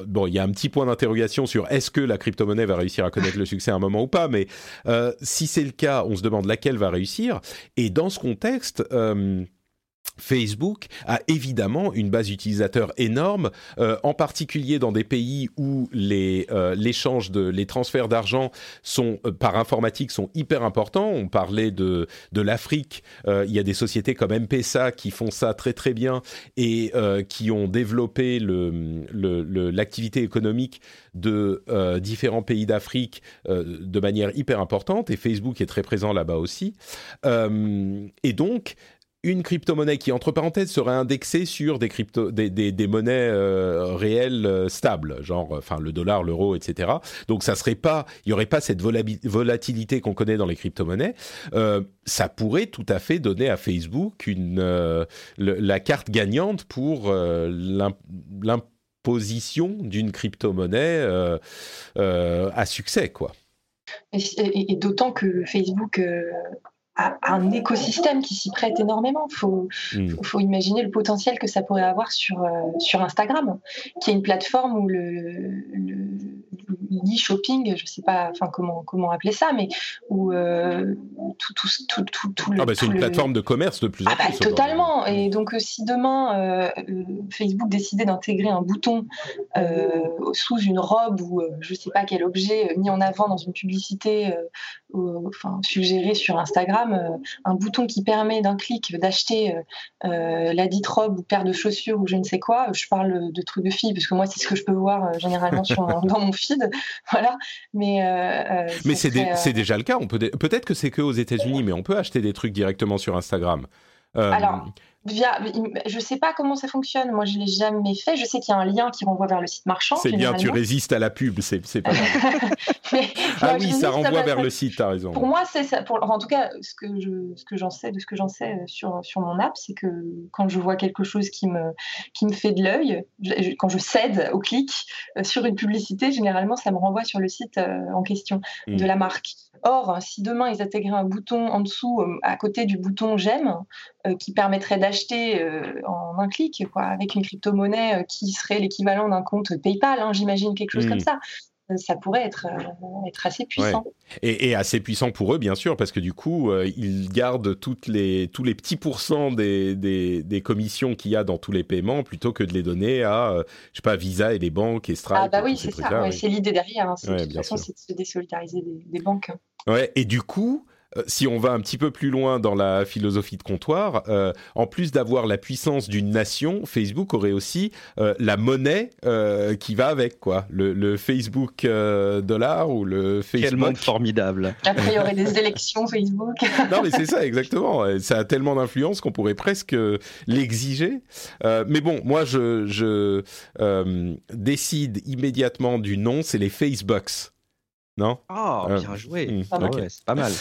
Bon, il y a un petit point d'interrogation sur est-ce que la crypto-monnaie va réussir à connaître le succès à un moment ou pas, mais euh, si c'est le cas, on se demande laquelle va réussir. Et dans ce contexte, euh, Facebook a évidemment une base utilisateur énorme, euh, en particulier dans des pays où les euh, les transferts d'argent sont euh, par informatique sont hyper importants. On parlait de de l'Afrique, il y a des sociétés comme M-Pesa qui font ça très très bien et qui ont développé l'activité économique de différents pays d'Afrique de manière hyper importante et Facebook est très présent là-bas aussi. et donc une crypto-monnaie qui, entre parenthèses, serait indexée sur des, crypto, des, des, monnaies euh, réelles euh, stables, genre enfin le dollar, l'euro, etc. Donc ça serait pas, il y aurait pas cette volatilité qu'on connaît dans les crypto-monnaies. Euh, ça pourrait tout à fait donner à Facebook une la carte gagnante pour l'imposition d'une crypto-monnaie à succès, quoi. et d'autant que Facebook un écosystème qui s'y prête énormément. Il faut, hmm. faut, imaginer le potentiel que ça pourrait avoir sur, euh, sur Instagram, qui est une plateforme où le, l'e-shopping, je ne sais pas enfin, comment, comment appeler ça, mais où euh, tout, tout, tout, tout, le. Ah bah c'est une plateforme de commerce de plus en ah bah, plus. Totalement. Et donc, euh, si demain Facebook décidait d'intégrer un bouton sous une robe ou je ne sais pas quel objet mis en avant dans une publicité enfin, suggérée sur Instagram, euh, un bouton qui permet d'un clic d'acheter euh, euh, la dite robe ou paire de chaussures ou je ne sais quoi. Je parle de trucs de filles parce que moi c'est ce que je peux voir généralement dans mon feed, voilà. Mais mais c'est déjà le cas. Peut peut-être que c'est que aux États-Unis, mais on peut acheter des trucs directement sur Instagram. Alors, via, je sais pas comment ça fonctionne. Moi, je l'ai jamais fait. Je sais qu'il y a un lien qui renvoie vers le site marchand. C'est bien, tu résistes à la pub, c'est pas ah oui, ça renvoie vers le site, as raison. Pour moi, c'est ça. Pour, en tout cas, ce que je, ce que j'en sais, de ce que j'en sais euh, sur sur mon app, c'est que quand je vois quelque chose qui me qui me fait de l'œil, quand je cède au clic euh, sur une publicité, généralement, ça me renvoie sur le site euh, en question de hmm. la marque. Or, si demain ils intégraient un bouton en dessous, à côté du bouton j'aime, qui permettrait d'acheter acheter euh, en un clic, quoi, avec une crypto-monnaie euh, qui serait l'équivalent d'un compte PayPal, hein, j'imagine quelque chose comme hmm. ça euh, ça pourrait être, être assez puissant. Et, assez puissant pour eux, bien sûr, parce que du coup, ils gardent toutes les, tous les petits pourcents des, des, des commissions qu'il y a dans tous les paiements plutôt que de les donner à, je sais pas, Visa et les banques et Stripe. Ah bah oui, c'est ça, c'est l'idée derrière. Hein, de toute façon, c'est de se désolidariser des, des banques. Ouais, et du coup, si on va un petit peu plus loin dans la philosophie de comptoir, euh, en plus d'avoir la puissance d'une nation, Facebook aurait aussi euh, la monnaie qui va avec, quoi. Le, Facebook dollar ou le Facebook. Quel monde formidable. Après, il y aurait des élections Facebook. non, mais c'est ça, exactement. Ça a tellement d'influence qu'on pourrait presque l'exiger. mais bon, moi, je, je décide immédiatement du nom, c'est les Facebooks. Non? Ah, bien joué. Hmm, c'est pas mal.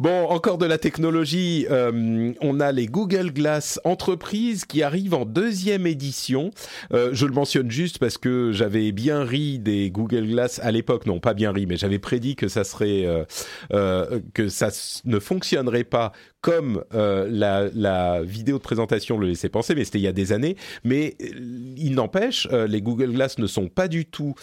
Bon, encore de la technologie. Euh, on a les Google Glass Entreprises qui arrivent en deuxième édition. Euh, je le mentionne juste parce que j'avais bien ri des Google Glass à l'époque. Non, pas bien ri, mais j'avais prédit que ça serait euh, que ça ne fonctionnerait pas comme la, la, vidéo de présentation le laissait penser, mais c'était il y a des années. Mais il n'empêche, les Google Glass ne sont pas du tout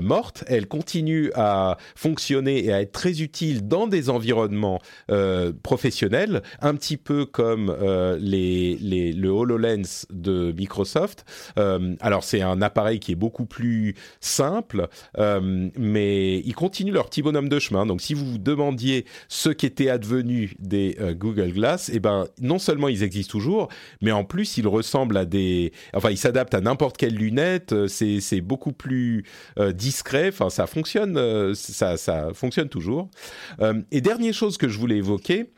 mortes. Elles continuent à fonctionner et à être très utiles dans des environnements euh, professionnel, un petit peu comme euh, les, les, le HoloLens de Microsoft. Euh, alors c'est un appareil qui est beaucoup plus simple, mais ils continuent leur petit bonhomme de chemin. Donc si vous vous demandiez ce qu'était advenu des Google Glass, eh ben non seulement ils existent toujours, mais en plus ils ressemblent à des, enfin ils s'adaptent à n'importe quelle lunette. C'est beaucoup plus discret. Enfin ça fonctionne, ça ça fonctionne toujours. et dernière chose que je voulais évoquer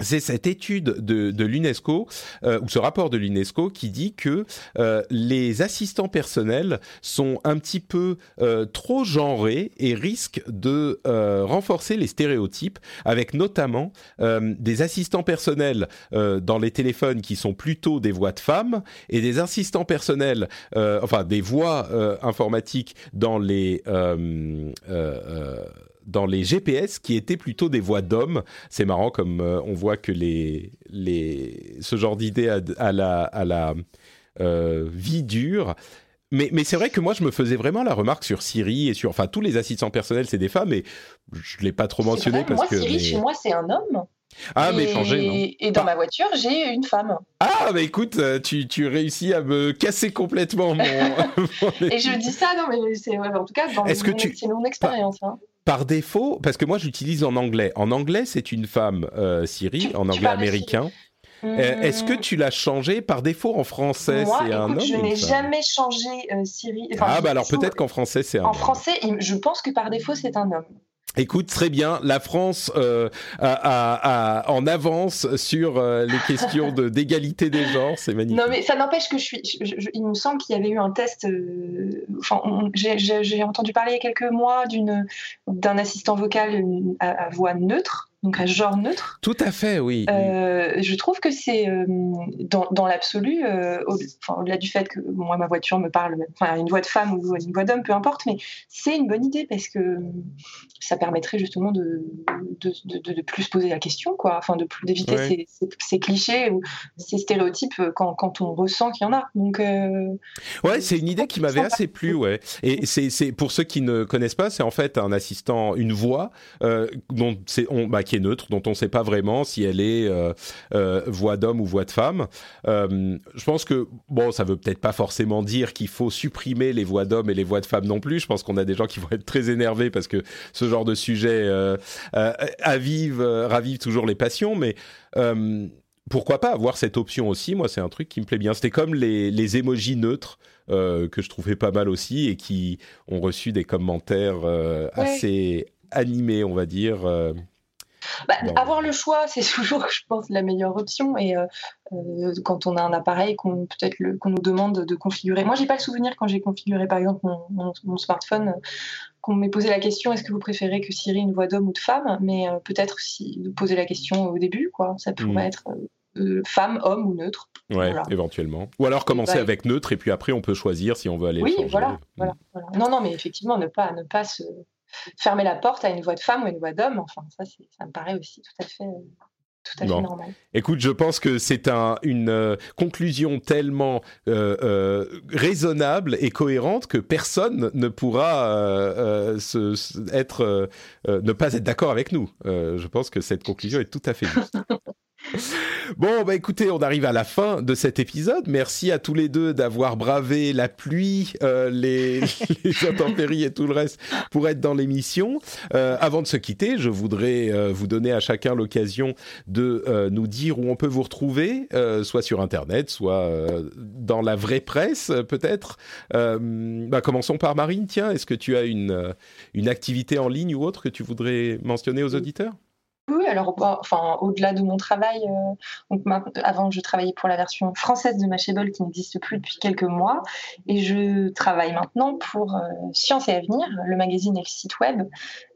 c'est cette étude de, l'UNESCO euh, ou ce rapport de l'UNESCO qui dit que euh, les assistants personnels sont un petit peu euh, trop genrés et risquent de renforcer les stéréotypes, avec notamment des assistants personnels dans les téléphones qui sont plutôt des voix de femmes et des assistants personnels, enfin des voix informatiques dans les dans les GPS qui étaient plutôt des voix d'hommes. C'est marrant comme euh, on voit que les, les, ce genre d'idée à, la, à la euh, vie dure. Mais, mais c'est vrai que moi, je me faisais vraiment la remarque sur Siri et sur. Enfin, tous les assistants personnels, c'est des femmes, et je ne l'ai pas trop mentionné parce moi, que. Siri, chez moi, c'est un homme. Ah, mais et, changer, non Et dans ma voiture, j'ai une femme. Ah, bah écoute, euh, tu, tu réussis à me casser complètement mon. et je dis ça, non, mais c'est en tout cas, dans Est-ce que mon, tu- c'est mon expérience. hein. Par défaut, parce que moi j'utilise en anglais. En anglais, c'est une femme, euh, Siri, Tu- en anglais américain. Euh, Est-ce que tu l'as changé par défaut en français? Moi, C'est un homme je n'ai jamais changé euh, Siri. Enfin, Ah, bah alors peut-être qu'en français c'est un En homme. français, je pense que par défaut, c'est un homme. Écoute, très bien. La France euh, a- a- a- en avance sur euh, les questions de- d'égalité des genres. C'est magnifique. Non, mais ça n'empêche que je suis. je- je- il me semble qu'il y avait eu un test. euh, Enfin, j'ai- entendu parler il y a quelques mois d'une d'un assistant vocal à, à voix neutre, donc à genre neutre. Tout à fait, oui. Euh, je trouve que c'est euh, dans, dans l'absolu, euh, au- enfin, au-delà du fait que moi ma voiture me parle, enfin une voix de femme ou une voix d'homme, peu importe, mais c'est une bonne idée parce que ça permettrait justement de de, de, de- de plus se poser la question, quoi, enfin de plus d'éviter Ouais. ces, ces- ces clichés ou ces stéréotypes quand, quand on ressent qu'il y en a. Donc Ouais, c'est une idée qui m'avait assez plu, ouais. Et c'est, c'est pour ceux qui ne connaissent pas, c'est en fait un assistant, une voix dont c'est, on, bah, qui est neutre, dont on ne sait pas vraiment si elle est euh, euh, voix d'homme ou voix de femme. Euh, je pense que bon, ça veut peut-être pas forcément dire qu'il faut supprimer les voix d'hommes et les voix de femmes non plus. Je pense qu'on a des gens qui vont être très énervés parce que ce genre de sujet avive, ravive toujours les passions, mais pourquoi pas avoir cette option aussi? Moi, c'est un truc qui me plaît bien. C'était comme les, les émojis neutres euh, que je trouvais pas mal aussi et qui ont reçu des commentaires euh, Ouais. assez animés, on va dire. euh. Bah, Bon. Avoir le choix, c'est toujours, je pense, la meilleure option. Et euh, euh, quand on a un appareil qu'on peut-être qu'on nous demande de configurer. Moi, j'ai pas le souvenir quand j'ai configuré, par exemple, mon, mon- mon smartphone, euh, qu'on m'ait posé la question est-ce que vous préférez que Siri ait une voix d'homme ou de femme? Mais euh, peut-être si poser la question au début, quoi. Ça pourrait Mm. être euh, femme, homme ou neutre. Ouais, Voilà. éventuellement. Ou alors commencer bah, avec neutre et puis après on peut choisir si on veut aller le Oui, changer. voilà, Mm. voilà, voilà. Non, non, mais effectivement, ne pas, ne pas se fermer la porte à une voix de femme ou une voix d'homme. Enfin, ça, ça me paraît aussi tout à fait, tout à Bon. fait normal. Écoute, je pense que c'est un, une euh, conclusion tellement euh, euh, raisonnable et cohérente que personne ne pourra se, se- être, ne pas être d'accord avec nous. Je pense que cette conclusion est tout à fait juste. Bon, bah écoutez, on arrive à la fin de cet épisode. Merci à tous les deux d'avoir bravé la pluie, euh, les, intempéries et tout le reste pour être dans l'émission. Euh, avant de se quitter, je voudrais euh, vous donner à chacun l'occasion de nous dire où on peut vous retrouver, soit sur Internet, soit dans la vraie presse, peut-être. Bah, commençons par Marine. Tiens, est-ce que tu as une, une activité en ligne ou autre que tu voudrais mentionner aux auditeurs? Oui, alors enfin, au-delà de mon travail, euh, donc avant je travaillais pour la version française de Mashable qui n'existe plus depuis quelques mois, et je travaille maintenant pour euh, Science et Avenir, le magazine et le site web,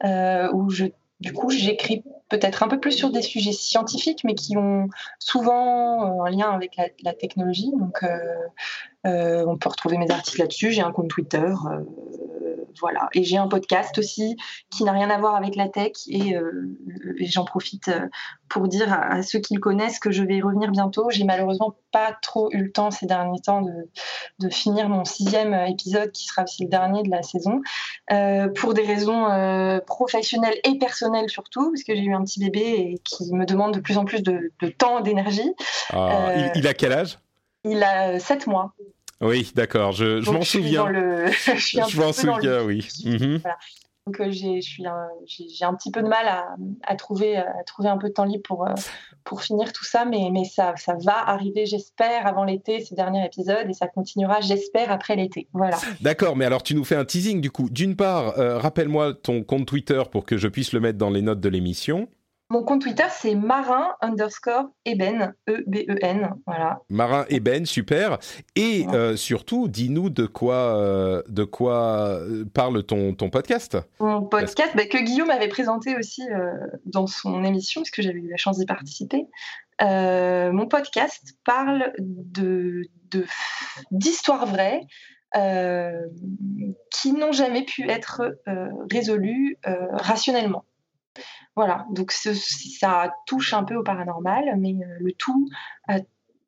euh, où je du coup, j'écris peut-être un peu plus sur des sujets scientifiques, mais qui ont souvent un lien avec la, la technologie. Donc, on peut retrouver mes articles là-dessus. J'ai un compte Twitter, voilà. Et j'ai un podcast aussi qui n'a rien à voir avec la tech. Et, euh, et j'en profite euh, pour dire à, à ceux qui le connaissent que je vais y revenir bientôt. J'ai malheureusement pas trop eu le temps ces derniers temps de, de finir mon sixième épisode, qui sera aussi le dernier de la saison, euh, pour des raisons euh, professionnelles et personnelles surtout, parce que j'ai eu un petit bébé et qui me demande de plus en plus de, de temps, d'énergie. Ah, il, il a quel âge? Il a 7 mois. Oui, d'accord, je, je m'en souviens. le- je m'en souviens, oui. Mhm. Donc euh, j'ai, un- petit peu de mal à, à trouver, à trouver un peu de temps libre pour, euh, pour finir tout ça, mais, mais ça, ça va arriver, j'espère, avant l'été, ce dernier épisode, et ça continuera, j'espère, après l'été. Voilà. D'accord, mais alors tu nous fais un teasing du coup. D'une part, euh, rappelle-moi ton compte Twitter pour que je puisse le mettre dans les notes de l'émission. Mon compte Twitter, c'est marin underscore eben, E-B-E-N. Voilà. Marin et Ben, super. Et Ouais. euh, surtout, dis-nous de quoi, euh, de quoi euh, parle ton, ton podcast. Mon podcast, bah, que Guillaume avait présenté aussi euh, dans son émission, puisque j'avais eu la chance d'y participer. Mon podcast parle de, de- d'histoires vraies euh, qui n'ont jamais pu être euh, résolues euh, rationnellement. Voilà, donc ce- ça touche un peu au paranormal, mais euh, le tout a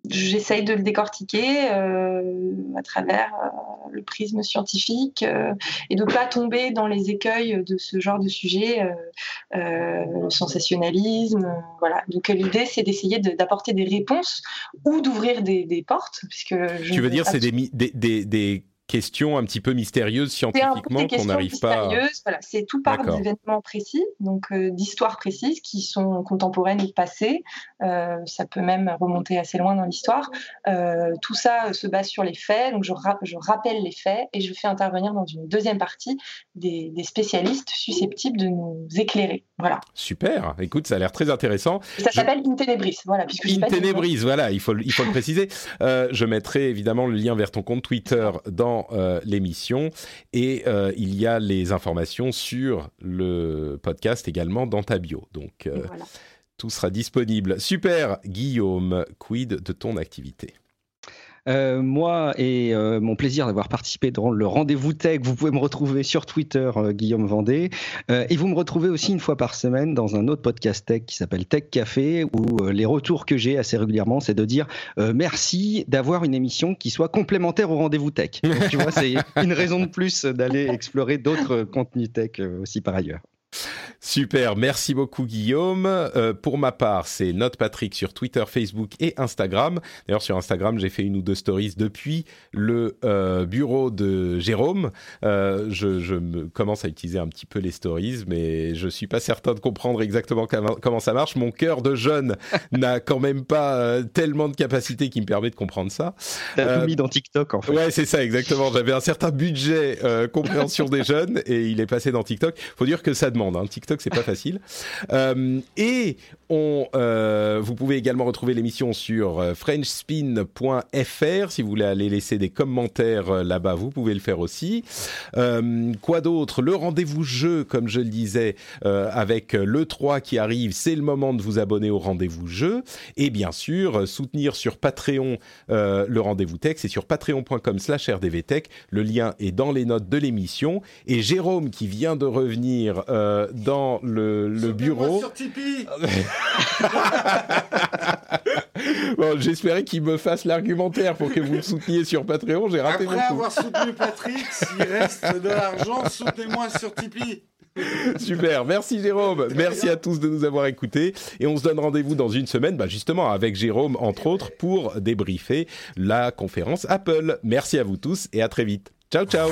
j'essaye de le décortiquer euh, à travers euh, le prisme scientifique euh, et de pas tomber dans les écueils de ce genre de sujet, le sensationnalisme. voilà. Donc l'idée, c'est d'essayer d'apporter des réponses ou d'ouvrir des, des, portes, puisque tu veux dire, c'est des, des, des questions un petit peu mystérieuses scientifiquement qu'on n'arrive pas. À... Voilà, c'est tout part d'événements précis, donc euh, d'histoires précises qui sont contemporaines ou passées. Euh, ça peut même remonter assez loin dans l'histoire. Euh, tout ça se base sur les faits, donc je, je, rappelle les faits et je fais intervenir dans une deuxième partie des, spécialistes susceptibles de nous éclairer. Voilà. Super. Écoute, ça a l'air très intéressant. ça s'appelle Intenebris, voilà. Puisque Intenebris, voilà. Il faut, il faut le préciser. je mettrai évidemment le lien vers ton compte Twitter dans euh, l'émission. Et euh, il y a les informations sur le podcast également dans ta bio. Donc, euh, tout sera disponible. Super, Guillaume, quid de ton activité? Euh, moi et euh, mon plaisir d'avoir participé dans le rendez-vous tech, vous pouvez me retrouver sur Twitter, euh, Guillaume Vendée, et vous me retrouvez aussi une fois par semaine dans un autre podcast tech qui s'appelle Tech Café, où les retours que j'ai assez régulièrement, c'est de dire merci d'avoir une émission qui soit complémentaire au rendez-vous tech. tu vois, c'est une raison de plus d'aller explorer d'autres contenus tech aussi par ailleurs. Super, merci beaucoup Guillaume. Euh, pour ma part, c'est Note Patrick sur Twitter, Facebook et Instagram. D'ailleurs, sur Instagram, j'ai fait une ou deux stories depuis le euh, bureau de Jérôme. Euh, je, je me commence à utiliser un petit peu les stories, mais je suis pas certain de comprendre exactement comment ça marche. Mon cœur de jeune n'a quand même pas tellement de capacité qui me permet de comprendre ça. T'as tout mis dans TikTok en fait. Ouais, c'est ça exactement. J'avais un certain budget compréhension des jeunes et il est passé dans TikTok. Faut dire que ça demande. Hein. TikTok, c'est pas facile. Euh, et on, euh, vous pouvez également retrouver l'émission sur euh, frenchspin.fr si vous voulez aller laisser des commentaires là-bas. Vous pouvez le faire aussi. quoi d'autre? Le rendez-vous jeu, comme je le disais, avec le 3 qui arrive, c'est le moment de vous abonner au rendez-vous jeu. Et bien sûr, soutenir sur Patreon le rendez-vous tech, c'est sur patreon.com/rdvtech. Le lien est dans les notes de l'émission. Et Jérôme, qui vient de revenir dans le, le bureau. sur Tipeee bon, j'espérais qu'il me fasse l'argumentaire pour que vous le souteniez sur Patreon. J'ai raté Après avoir soutenu Patrick, s'il reste de l'argent, soutenez-moi sur Tipeee. Super, merci Jérôme, merci à tous de nous avoir écoutés et on se donne rendez-vous dans une semaine, bah justement avec Jérôme entre autres pour débriefer la conférence Apple. Merci à vous tous et à très vite. Ciao ciao